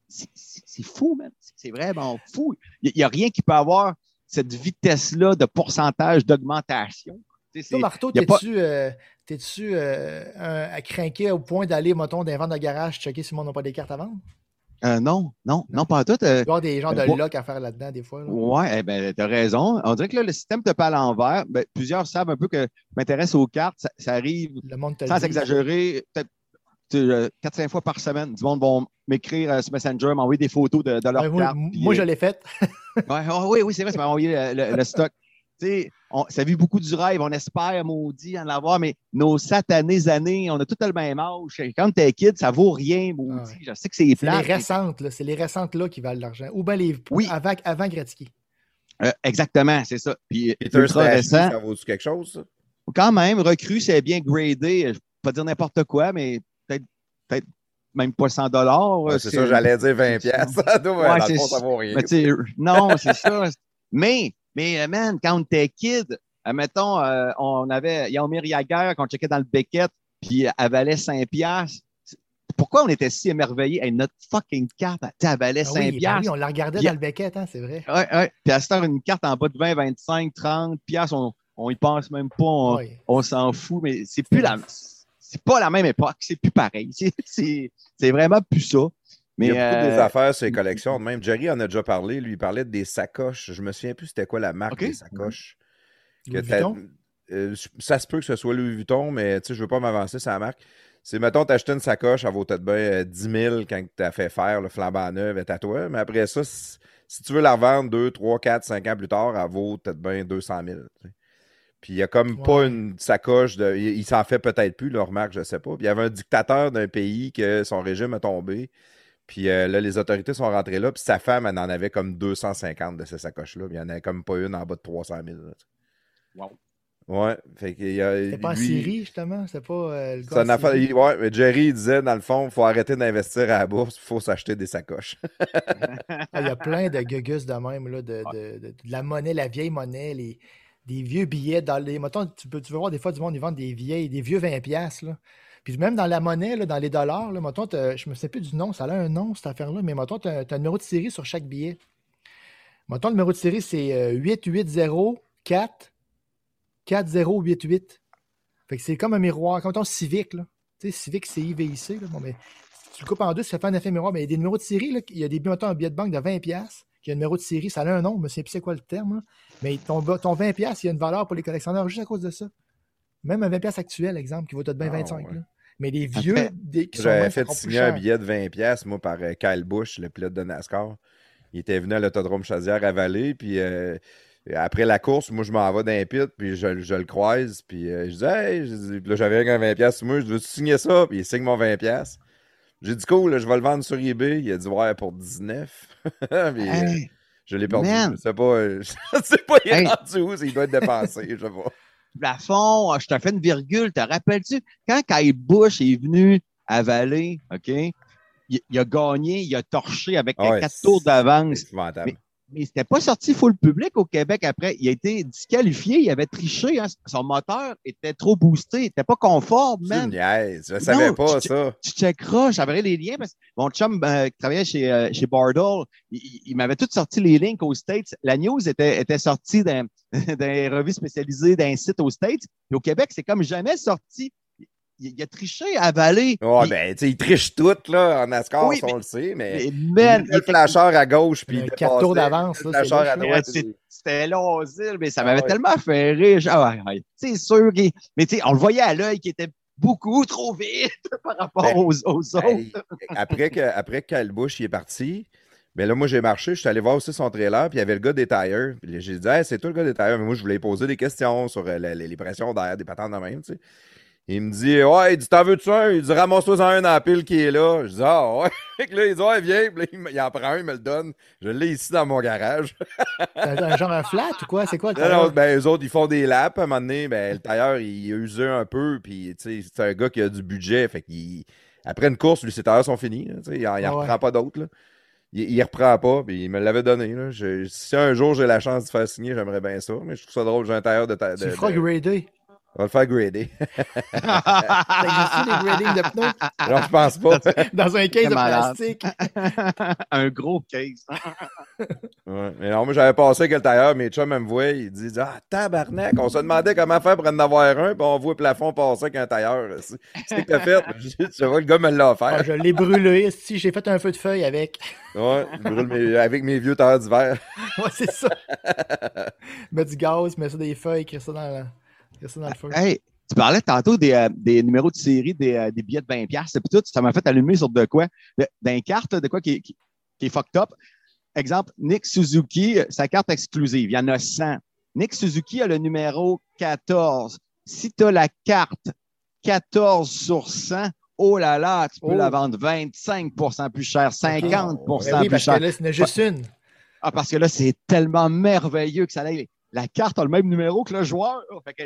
C'est fou, man. C'est vraiment fou. Il n'y a, rien qui peut avoir cette vitesse-là de pourcentage d'augmentation. Toi, Marteau, t'es-tu euh, euh, à craquer au point d'aller, mettons, d'un vente de garage, checker si le monde n'a pas des cartes à vendre? Euh, non, non, non, pas tout. Il doit y avoir des genres de lock à faire là-dedans, des fois. Oui, eh ben, tu as raison. On dirait que là, le système te pas à l'envers. Ben, plusieurs savent un peu que je m'intéresse aux cartes. Ça, arrive, sans exagérer, peut-être 4-5 fois par semaine. Du monde vont m'écrire sur Messenger, m'envoyer des photos de, de leurs cartes. Moi, je l'ai fait. (laughs) Oh, oui, oui, c'est vrai, ça m'a envoyé le, stock. On, ça vit beaucoup du rêve, on espère, maudit, en avoir, mais nos satanées années, on a tout le même âge. Quand t'es kid, ça vaut rien, maudit. Je sais que c'est C'est les récentes, là. C'est les récentes là qui valent l'argent. Ou bien les oui. avant, avant Gretzky. Euh, exactement, c'est ça. Puis, Peter récent, ça vaut quelque chose, ça? Quand même, recru, c'est bien gradé. Je ne vais pas dire n'importe quoi, mais peut-être peut même pas 100 dollars. c'est ça, j'allais dire 20 pièces. (laughs) ouais, ça vaut rien. non, c'est ça. (laughs) Mais mais, euh, man, quand on était kid, admettons, euh, on avait Yaomir Yager, quand on checkait dans le Beckett, puis elle valait 5 piastres. Pourquoi on était si émerveillés? Hey, notre fucking carte, elle valait 5 ah ben oui, on la regardait dans le Beckett, hein, c'est vrai. Oui, oui. Puis à cette heure, une carte en bas de 20, 25, 30 piastres, on, on y pense même pas, on, s'en fout, mais c'est plus la, c'est pas la même époque, c'est plus pareil. (laughs) C'est vraiment plus ça il y a beaucoup des euh, affaires sur les collections. Même Jerry en a déjà parlé. Lui, il parlait des sacoches. Je me souviens plus c'était quoi la marque des sacoches. Louis Vuitton? Euh, ça se peut que ce soit Louis Vuitton, mais je ne veux pas m'avancer sur la marque. C'est, mettons, t'acheté une sacoche, elle vaut peut-être bien 10 000 quand tu as fait faire le flambant neuf et à toi. Mais après ça, si, tu veux la revendre 2, 3, 4, 5 ans plus tard, elle vaut peut-être bien 200 000. Puis il n'y a comme pas une sacoche de. Il, s'en fait peut-être plus, leur marque, je ne sais pas. Puis il y avait un dictateur d'un pays que son régime a tombé. Puis euh, là, les autorités sont rentrées là, puis sa femme, elle en avait comme 250 de ces sacoches-là. Il n'y en avait comme pas une en bas de 300 000. Wow. Ouais, fait qu'il y a. C'est pas en Syrie, justement, c'est pas euh, le affaire, Ouais, mais Jerry disait, dans le fond, il faut arrêter d'investir à la bourse, il faut s'acheter des sacoches. (laughs) Ah, il y a plein de gugus de même, là, de, de, de, la monnaie, la vieille monnaie, les, des vieux billets. Dans les, mettons, tu, peux, tu veux voir des fois du monde, ils vendent des vieilles, des vieux 20$. Là. Puis même dans la monnaie, dans les dollars, là, mettons, je me sais plus du nom, ça a un nom, cette affaire-là, mais mettons, tu as, un numéro de série sur chaque billet. Mettons, le numéro de série, c'est 8804 4088. Fait que c'est comme un miroir, comme ton Civic, là. Tu sais, Civic, c'est IVIC, là. Bon, mais si tu le coupes en deux, ça fait un effet miroir. Mais il y a des numéros de série, là. Il y a des, mettons, un billet de banque de 20$, qui a un numéro de série, ça a un nom, je ne sais plus c'est quoi le terme, Mais ton, ton 20$, il y a une valeur pour les collectionneurs juste à cause de ça. Même un 20$ actuel, exemple, qui vaut peut-être bien 25$. Là. Mais les vieux J'avais fait signer un billet de 20$, moi, par euh, Kyle Bush, le pilote de NASCAR. Il était venu à l'autodrome Chaudière à Vallée, puis euh, après la course, moi, je m'en vais d'un pit, puis je, le croise, puis euh, je dis, hey, j'avais un 20$ sur moi, je veux signer ça, puis il signe mon 20$. J'ai dit, cool, je vais le vendre sur eBay. Il a dit, ouais, pour 19. (laughs) je l'ai perdu. Je sais pas, (laughs) je sais pas, il est rendu où, il doit être dépensé, je sais pas plafond, ah, je t'ai fait une virgule, te rappelles-tu? Quand Kyle Bush est venu Vallée, OK, il, a gagné, il a torché avec ah quatre tours d'avance. Mais c'était pas sorti full public au Québec après. Il a été disqualifié, il avait triché. Hein. Son moteur était trop boosté, il n'était pas conforme, même. Je ne savais pas ça. Tu checkeras, j'avais les liens parce que mon chum euh, qui travaillait chez, euh, chez Bardol, il, m'avait tout sorti les links aux States. La news était, était sortie d'un (laughs) revue spécialisée d'un site aux States. Et au Québec, c'est comme jamais sorti il, a triché à Vallée. Ouais, ben, tu sais, il triche tout, là, en NASCAR, on le sait, mais. mais il, le flasheur à gauche, puis. Il a tours d'avance, flasheur à droite. C'était l'asile, mais ça m'avait ah tellement fait rire. Ah, c'est sûr qu'il. Mais, tu sais, on le voyait à l'œil qui était beaucoup trop vite (laughs) par rapport ben, aux, autres. après que, après que Bush il est parti, ben là, moi, j'ai marché, je suis allé voir aussi son trailer, puis il y avait le gars des tires. J'ai dit, hey, c'est toi le gars des tires. Mais moi, je voulais poser des questions sur euh, les, les, pressions d'air, des patentes de même, tu sais. Il me dit, ouais, il dit, t'en veux-tu un? Il dit, ramasse-toi en un dans la pile qui est là. Je dis, ah, ouais. (laughs) là, il dit, ouais, viens. il, en prend un, il me le donne. Je l'ai ici dans mon garage. (laughs) un, genre un flat ou quoi? C'est quoi le tailleur? Non, ben, eux autres, ils font des laps. À un moment donné, ben, le tailleur, il a usé un peu. Puis, tu sais, c'est un gars qui a du budget. Fait qu'il. Après une course, lui, ses tailleurs sont finis. il n'en ah reprend pas d'autres. Il, il reprend pas, puis il me l'avait donné. Là. si un jour j'ai la chance de faire signer, j'aimerais bien ça. Mais je trouve ça drôle, j'ai un tailleur de. Tu le feras grader. On va le faire grader. Ça existe des grading de pneus Non, je pense pas. dans un case de plastique. (laughs) un gros case. (laughs) Ouais. Mais non, moi, j'avais passé avec le tailleur, mes chums me voient, ils disent Ah, tabarnak, on se demandait comment faire pour en avoir un, puis on voit le plafond passer avec un tailleur. C'est c'est que t'as fait. Je Tu vois, le gars me l'a Ah, offert. je l'ai brûlé. Si j'ai fait un feu de feuille avec. Ouais, je brûle mes- avec mes vieux tailleurs d'hiver. (laughs) Ouais, c'est ça. mets du gaz, mets ça des feuilles, écris ça dans, la- écris ça dans le feu. Hey, tu parlais tantôt des, euh, des numéros de série, des, euh, des billets de 20$, puis tout, ça m'a fait allumer sur de quoi? D'un carte, là, de quoi qui, est- qui, qui est fucked up. Exemple, Nick Suzuki, euh, sa carte exclusive, il y en a 100. Nick Suzuki a le numéro 14. Si tu as la carte 14 sur 100, oh là là, tu peux Oh. la vendre 25% plus cher, 50 Ben oui, plus parce cher. que là, c'est juste une. Ah, parce que là, c'est tellement merveilleux que ça aille. La carte a le même numéro que le joueur. Fait que,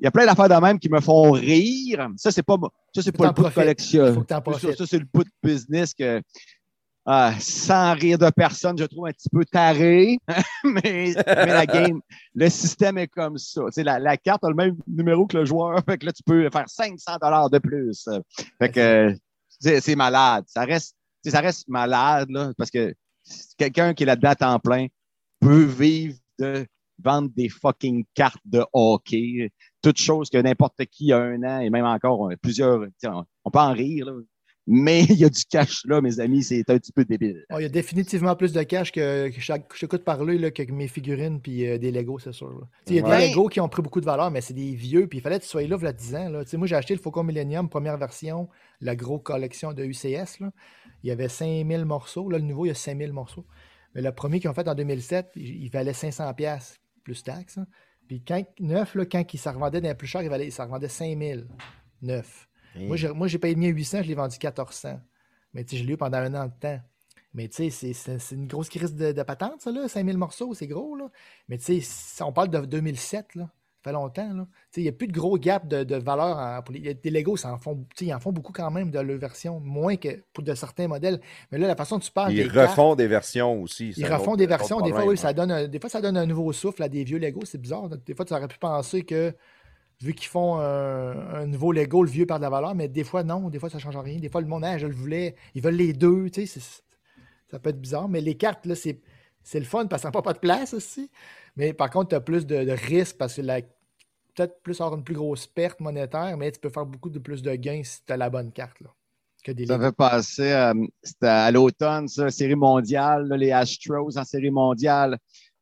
il y a plein d'affaires de même qui me font rire. Ça, c'est pas, ça, c'est pas le bout de collection. Ça, c'est le bout de business que, ah, sans rire de personne, je trouve un petit peu taré. (laughs) mais, mais la game, le système est comme ça. La, la carte a le même numéro que le joueur. Fait que là, tu peux faire 500 dollars de plus. Fait que c'est malade. Ça reste, ça reste malade, là, parce que quelqu'un qui est là-dedans à temps plein peut vivre de vendre des fucking cartes de hockey, toutes choses que n'importe qui a un an et même encore euh, plusieurs. On, peut en rire, là. mais (laughs) il y a du cash là, mes amis, c'est un petit peu débile. Oh, il y a définitivement plus de cash que, que je, je t'écoute parler là, que mes figurines puis euh, des Legos, c'est sûr. Il y a Ouais. des Legos qui ont pris beaucoup de valeur, mais c'est des vieux, puis il fallait que tu sois là, il y a 10 ans. Là. Tu sais, Moi, j'ai acheté le Faucon Millennium, première version, la grosse collection de UCS. Là. Il y avait 5000 morceaux. Là, le nouveau, il y a 5000 morceaux. Mais le premier qu'ils ont fait en 2007, il, il valait 500$ piastres, plus taxes. hein. Puis quand, neuf, là, quand il s'en revendait les plus cher, il, valait, il s'en revendait 5000 neuf. Moi, j'ai, moi, j'ai payé le mien 800, je l'ai vendu 1400. Mais tu sais, je l'ai eu pendant un an de temps. Mais tu sais, c'est, c'est- c'est une grosse crise de, de patente, ça, là. 5000 morceaux, c'est gros, là. Mais tu sais, on parle de 2007, là. Ça fait longtemps, là. Il n'y a plus de gros gap de, de valeur. en- pour les, Legos, ça en font, ils en font beaucoup quand même de leur version, moins que pour de certains modèles. Mais là, la façon dont tu parles. Ils des cartes, refont des versions aussi. ils refont autre- des versions. Des fois, oui, ça ouais. donne un, des fois, ça donne un nouveau souffle à des vieux Legos. C'est bizarre. Des fois, tu aurais pu penser que, vu qu'ils font un, un nouveau Lego, le vieux perd de la valeur, mais des fois, non. Des fois, ça ne change rien. Des fois, le monde, ah, je le voulais. Ils veulent les deux. Tu sais, c'est- ça peut être bizarre. Mais les cartes, là, c'est c'est le fun parce ça prend pas de place aussi. Mais par contre, tu as plus de, de risques parce que la- peut-être plus avoir une plus grosse perte monétaire, mais tu peux faire beaucoup de plus de gains si tu as la bonne carte. Là, que des Ça fait passer, euh, à l'automne, ça, série mondiale, là, les Astros en série mondiale.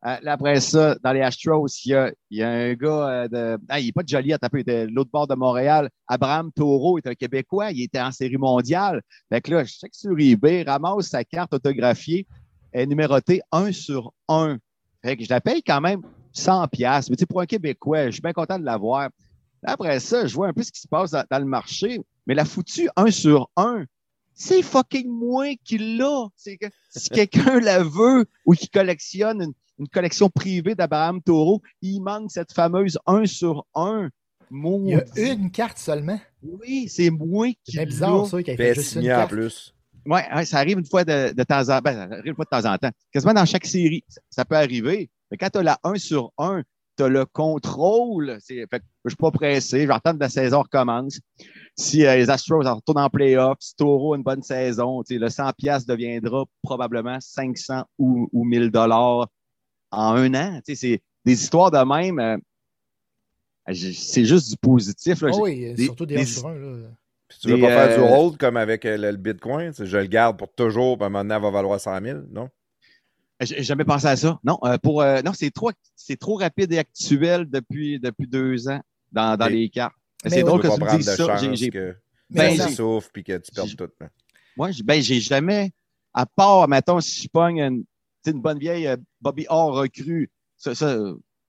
Euh, là, après ça, dans les Astros, il y a, il y a un gars euh, de. Ah, il n'est pas de Joliette, il était de l'autre bord de Montréal. Abraham Taureau est un Québécois, il était en série mondiale. Fait que là, je sais que sur eBay, ramasse sa carte autographiée, est numérotée 1 sur 1. Fait que je la paye quand même 100 pièces. Mais tu sais, pour un Québécois, je suis bien content de l'avoir. Après ça, je vois un peu ce qui se passe dans, dans le marché, mais la foutue 1 sur 1, c'est fucking moi qui l'a. C'est que si (laughs) quelqu'un la veut ou qui collectionne une, une collection privée d'Abraham Taureau, il manque cette fameuse 1 sur 1. Il y a une carte seulement. Oui, c'est moi qui C'est bien l'a. bizarre, ça, qu'il ait Puis fait est juste une carte. plus. Ouais, ça arrive une fois de, de temps en temps. Ben, ça arrive une fois de temps en temps. Quasiment dans chaque série, ça, ça peut arriver. Mais quand tu as la 1 sur 1, tu as le contrôle. Fait que je suis pas pressé. Je vais attendre que la saison recommence. Si euh, les Astros en retournent en playoff, si Taureau a une bonne saison, le 100$ piastres deviendra probablement 500 ou, ou 1000 dollars en un an. C'est des histoires de même. euh, c'est juste du positif. là. Ah oui, des- surtout des, des- 1 sur 1. Là. Puis tu veux Des, pas faire du euh, hold comme avec euh, le, le Bitcoin? Je le garde pour toujours, puis à un moment donné, elle va valoir 100 000, non? J'ai jamais pensé à ça. Non, euh, pour euh, non, c'est trop, c'est trop rapide et actuel depuis, depuis deux ans dans, dans Mais- les cartes. Mais C'est drôle que tu me dises de ça. J'ai- j'ai- que Mais Ben, tu j'ai- souffres puis que tu perdes j'ai- tout. hein. Moi, j'ai- ben, j'ai jamais, à part, mettons, si je pogne une, une bonne vieille Bobby Orr recrue, ça, ça,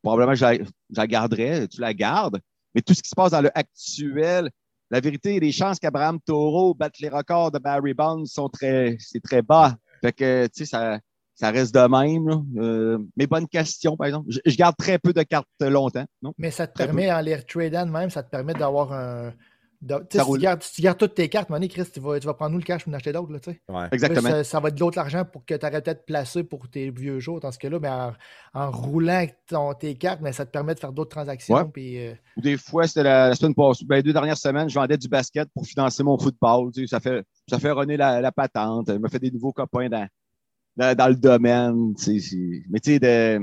probablement, je la, je la garderais, tu la gardes. Mais tout ce qui se passe dans le actuel, la vérité, les chances qu'Abraham Taureau batte les records de Barry Bonds sont très, c'est très bas. Fait que, tu sais, ça, ça reste de même. Euh, mais bonne question, par exemple. Je, je garde très peu de cartes longtemps, non? Mais ça te Très permet, en les tradant même, ça te permet d'avoir un, si, tu gardes, si tu gardes toutes tes cartes, Chris, tu vas, tu vas prendre nous le cash pour en acheter d'autres. Ouais. Exactement. ça, va être de l'autre argent pour que tu arrêtes de placer pour tes vieux jours. Dans ce cas-là, ben, en, roulant tes cartes, mais ça te permet de faire d'autres transactions. Puis, euh, Des fois, c'était la, semaine passée, ben, les deux dernières semaines, je vendais du basket pour financer mon football. ça, fait, ça fait runner la, patente. Je me fait des nouveaux copains dans, dans, le domaine. Mais tu sais, de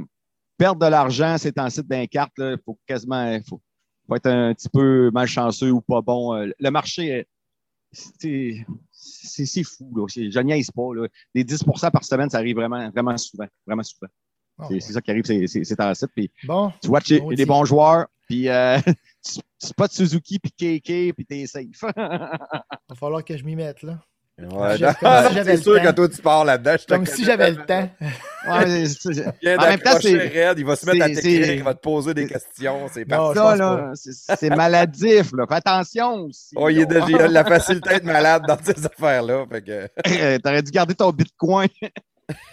perdre de l'argent, c'est en site d'un carte, il faut quasiment. Faut, faut être un petit peu malchanceux ou pas bon. Euh, le marché, c'est fou. Là. Je niaise pas. Là. Des 10% par semaine, ça arrive vraiment, vraiment souvent. Vraiment souvent. Ah, c'est ça qui arrive, c'est en site. Puis, bon, tu vois bon des bons joueurs, puis euh, (laughs) tu, spots Suzuki, puis KK, puis t'es safe. Il (laughs) va falloir que je m'y mette, là. Ouais, c'est sûr que toi, tu pars là-dedans. Comme si j'avais le temps. (laughs) Ouais, il en même temps, c'est. il va se mettre à t'écrire, il va te poser des questions. C'est là, C'est maladif, là. Fais attention aussi. Oh, il, est déjà, il a la facilité d'être malade dans ces affaires-là. Que... (laughs) T'aurais dû garder ton bitcoin.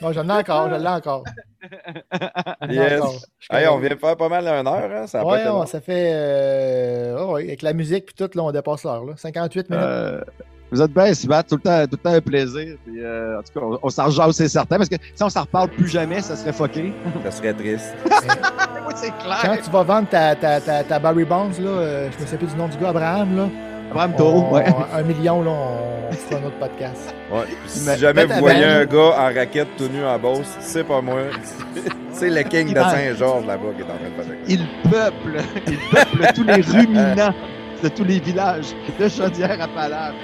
non, j'en ai encore, j'en ai encore. Yes. Hey, on vient faire pas mal d'une heure. Hein? Ça, ouais, ça fait. Euh... Oh, avec la musique et tout, là, on dépasse l'heure. 58 minutes. Euh... Vous êtes bien, Sylvain, tout le temps, tout le temps un plaisir. Euh, en tout cas, on, s'en jase, c'est certain, parce que si on s'en reparle plus jamais, ça serait fucké. Ça serait triste. (laughs) oui, c'est clair. Quand tu vas vendre ta, ta, ta, ta Barry Bonds, là, euh, je me sais plus du nom du gars, Abraham, là. Abraham Taureau, ouais. Un million, là, on fera un autre podcast. Ouais. Si jamais vous voyez un gars en raquette tout nu en bosse, c'est pas moi. (laughs) c'est le king de Saint-Georges là-bas qui est en train de faire Il peuple, il peuple tous les (laughs) ruminants de tous les villages de Chaudière à Palade.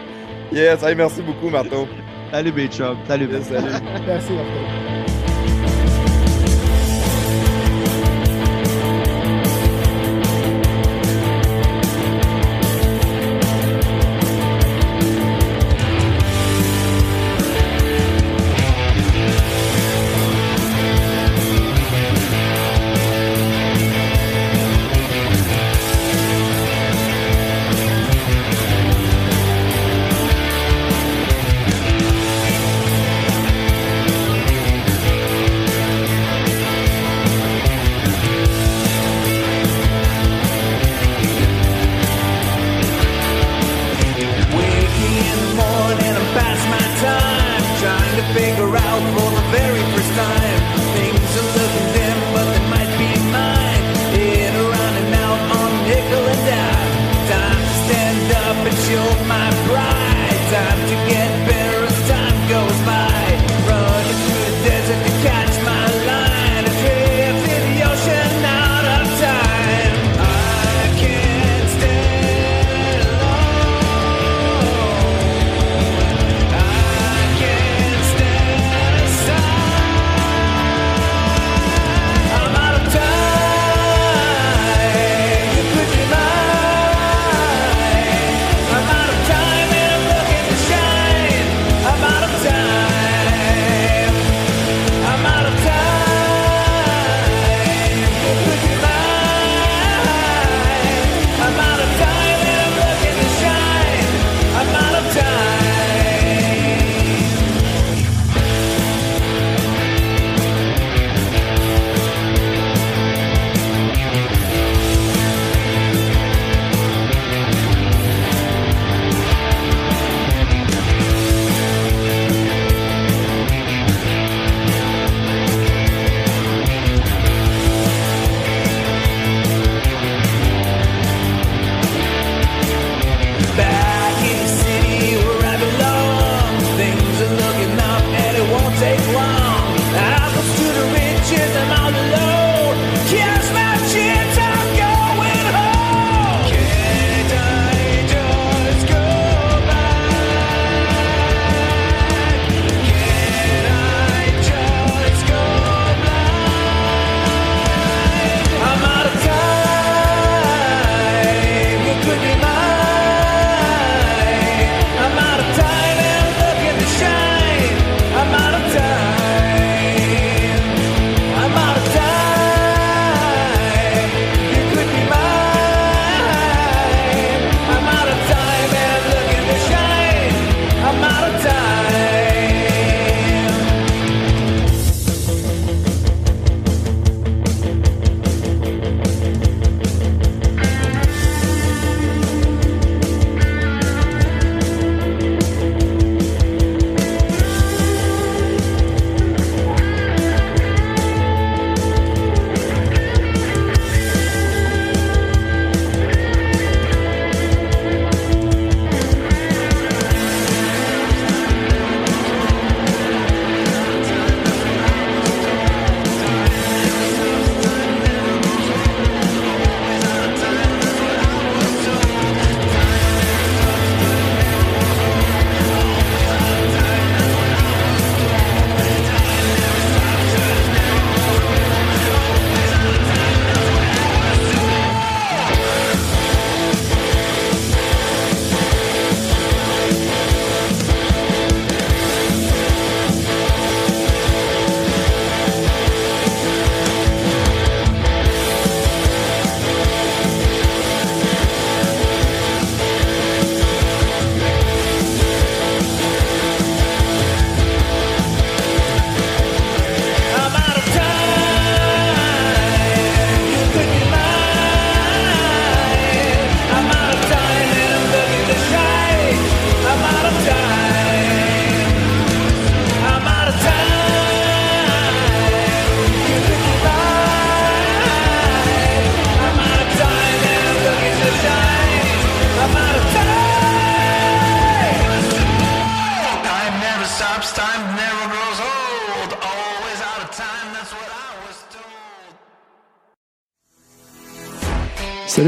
(laughs) yes, merci beaucoup, Marteau. Salut, Béchum. Salut, salut. Merci, Marteau.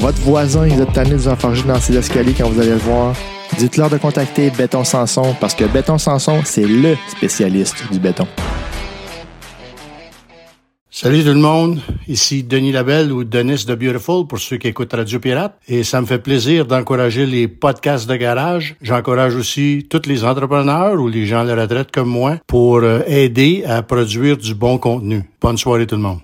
votre voisin, il est tanné de vous enfarger dans ses escaliers quand vous allez le voir. Dites-leur de contacter Béton Sanson parce que Béton Sanson, c'est LE spécialiste du béton. Salut tout le monde, ici Denis Labelle ou Denis de Beautiful pour ceux qui écoutent Radio Pirate. Et ça me fait plaisir d'encourager les podcasts de garage. J'encourage aussi tous les entrepreneurs ou les gens à la retraite comme moi pour euh, aider à produire du bon contenu. Bonne soirée tout le monde.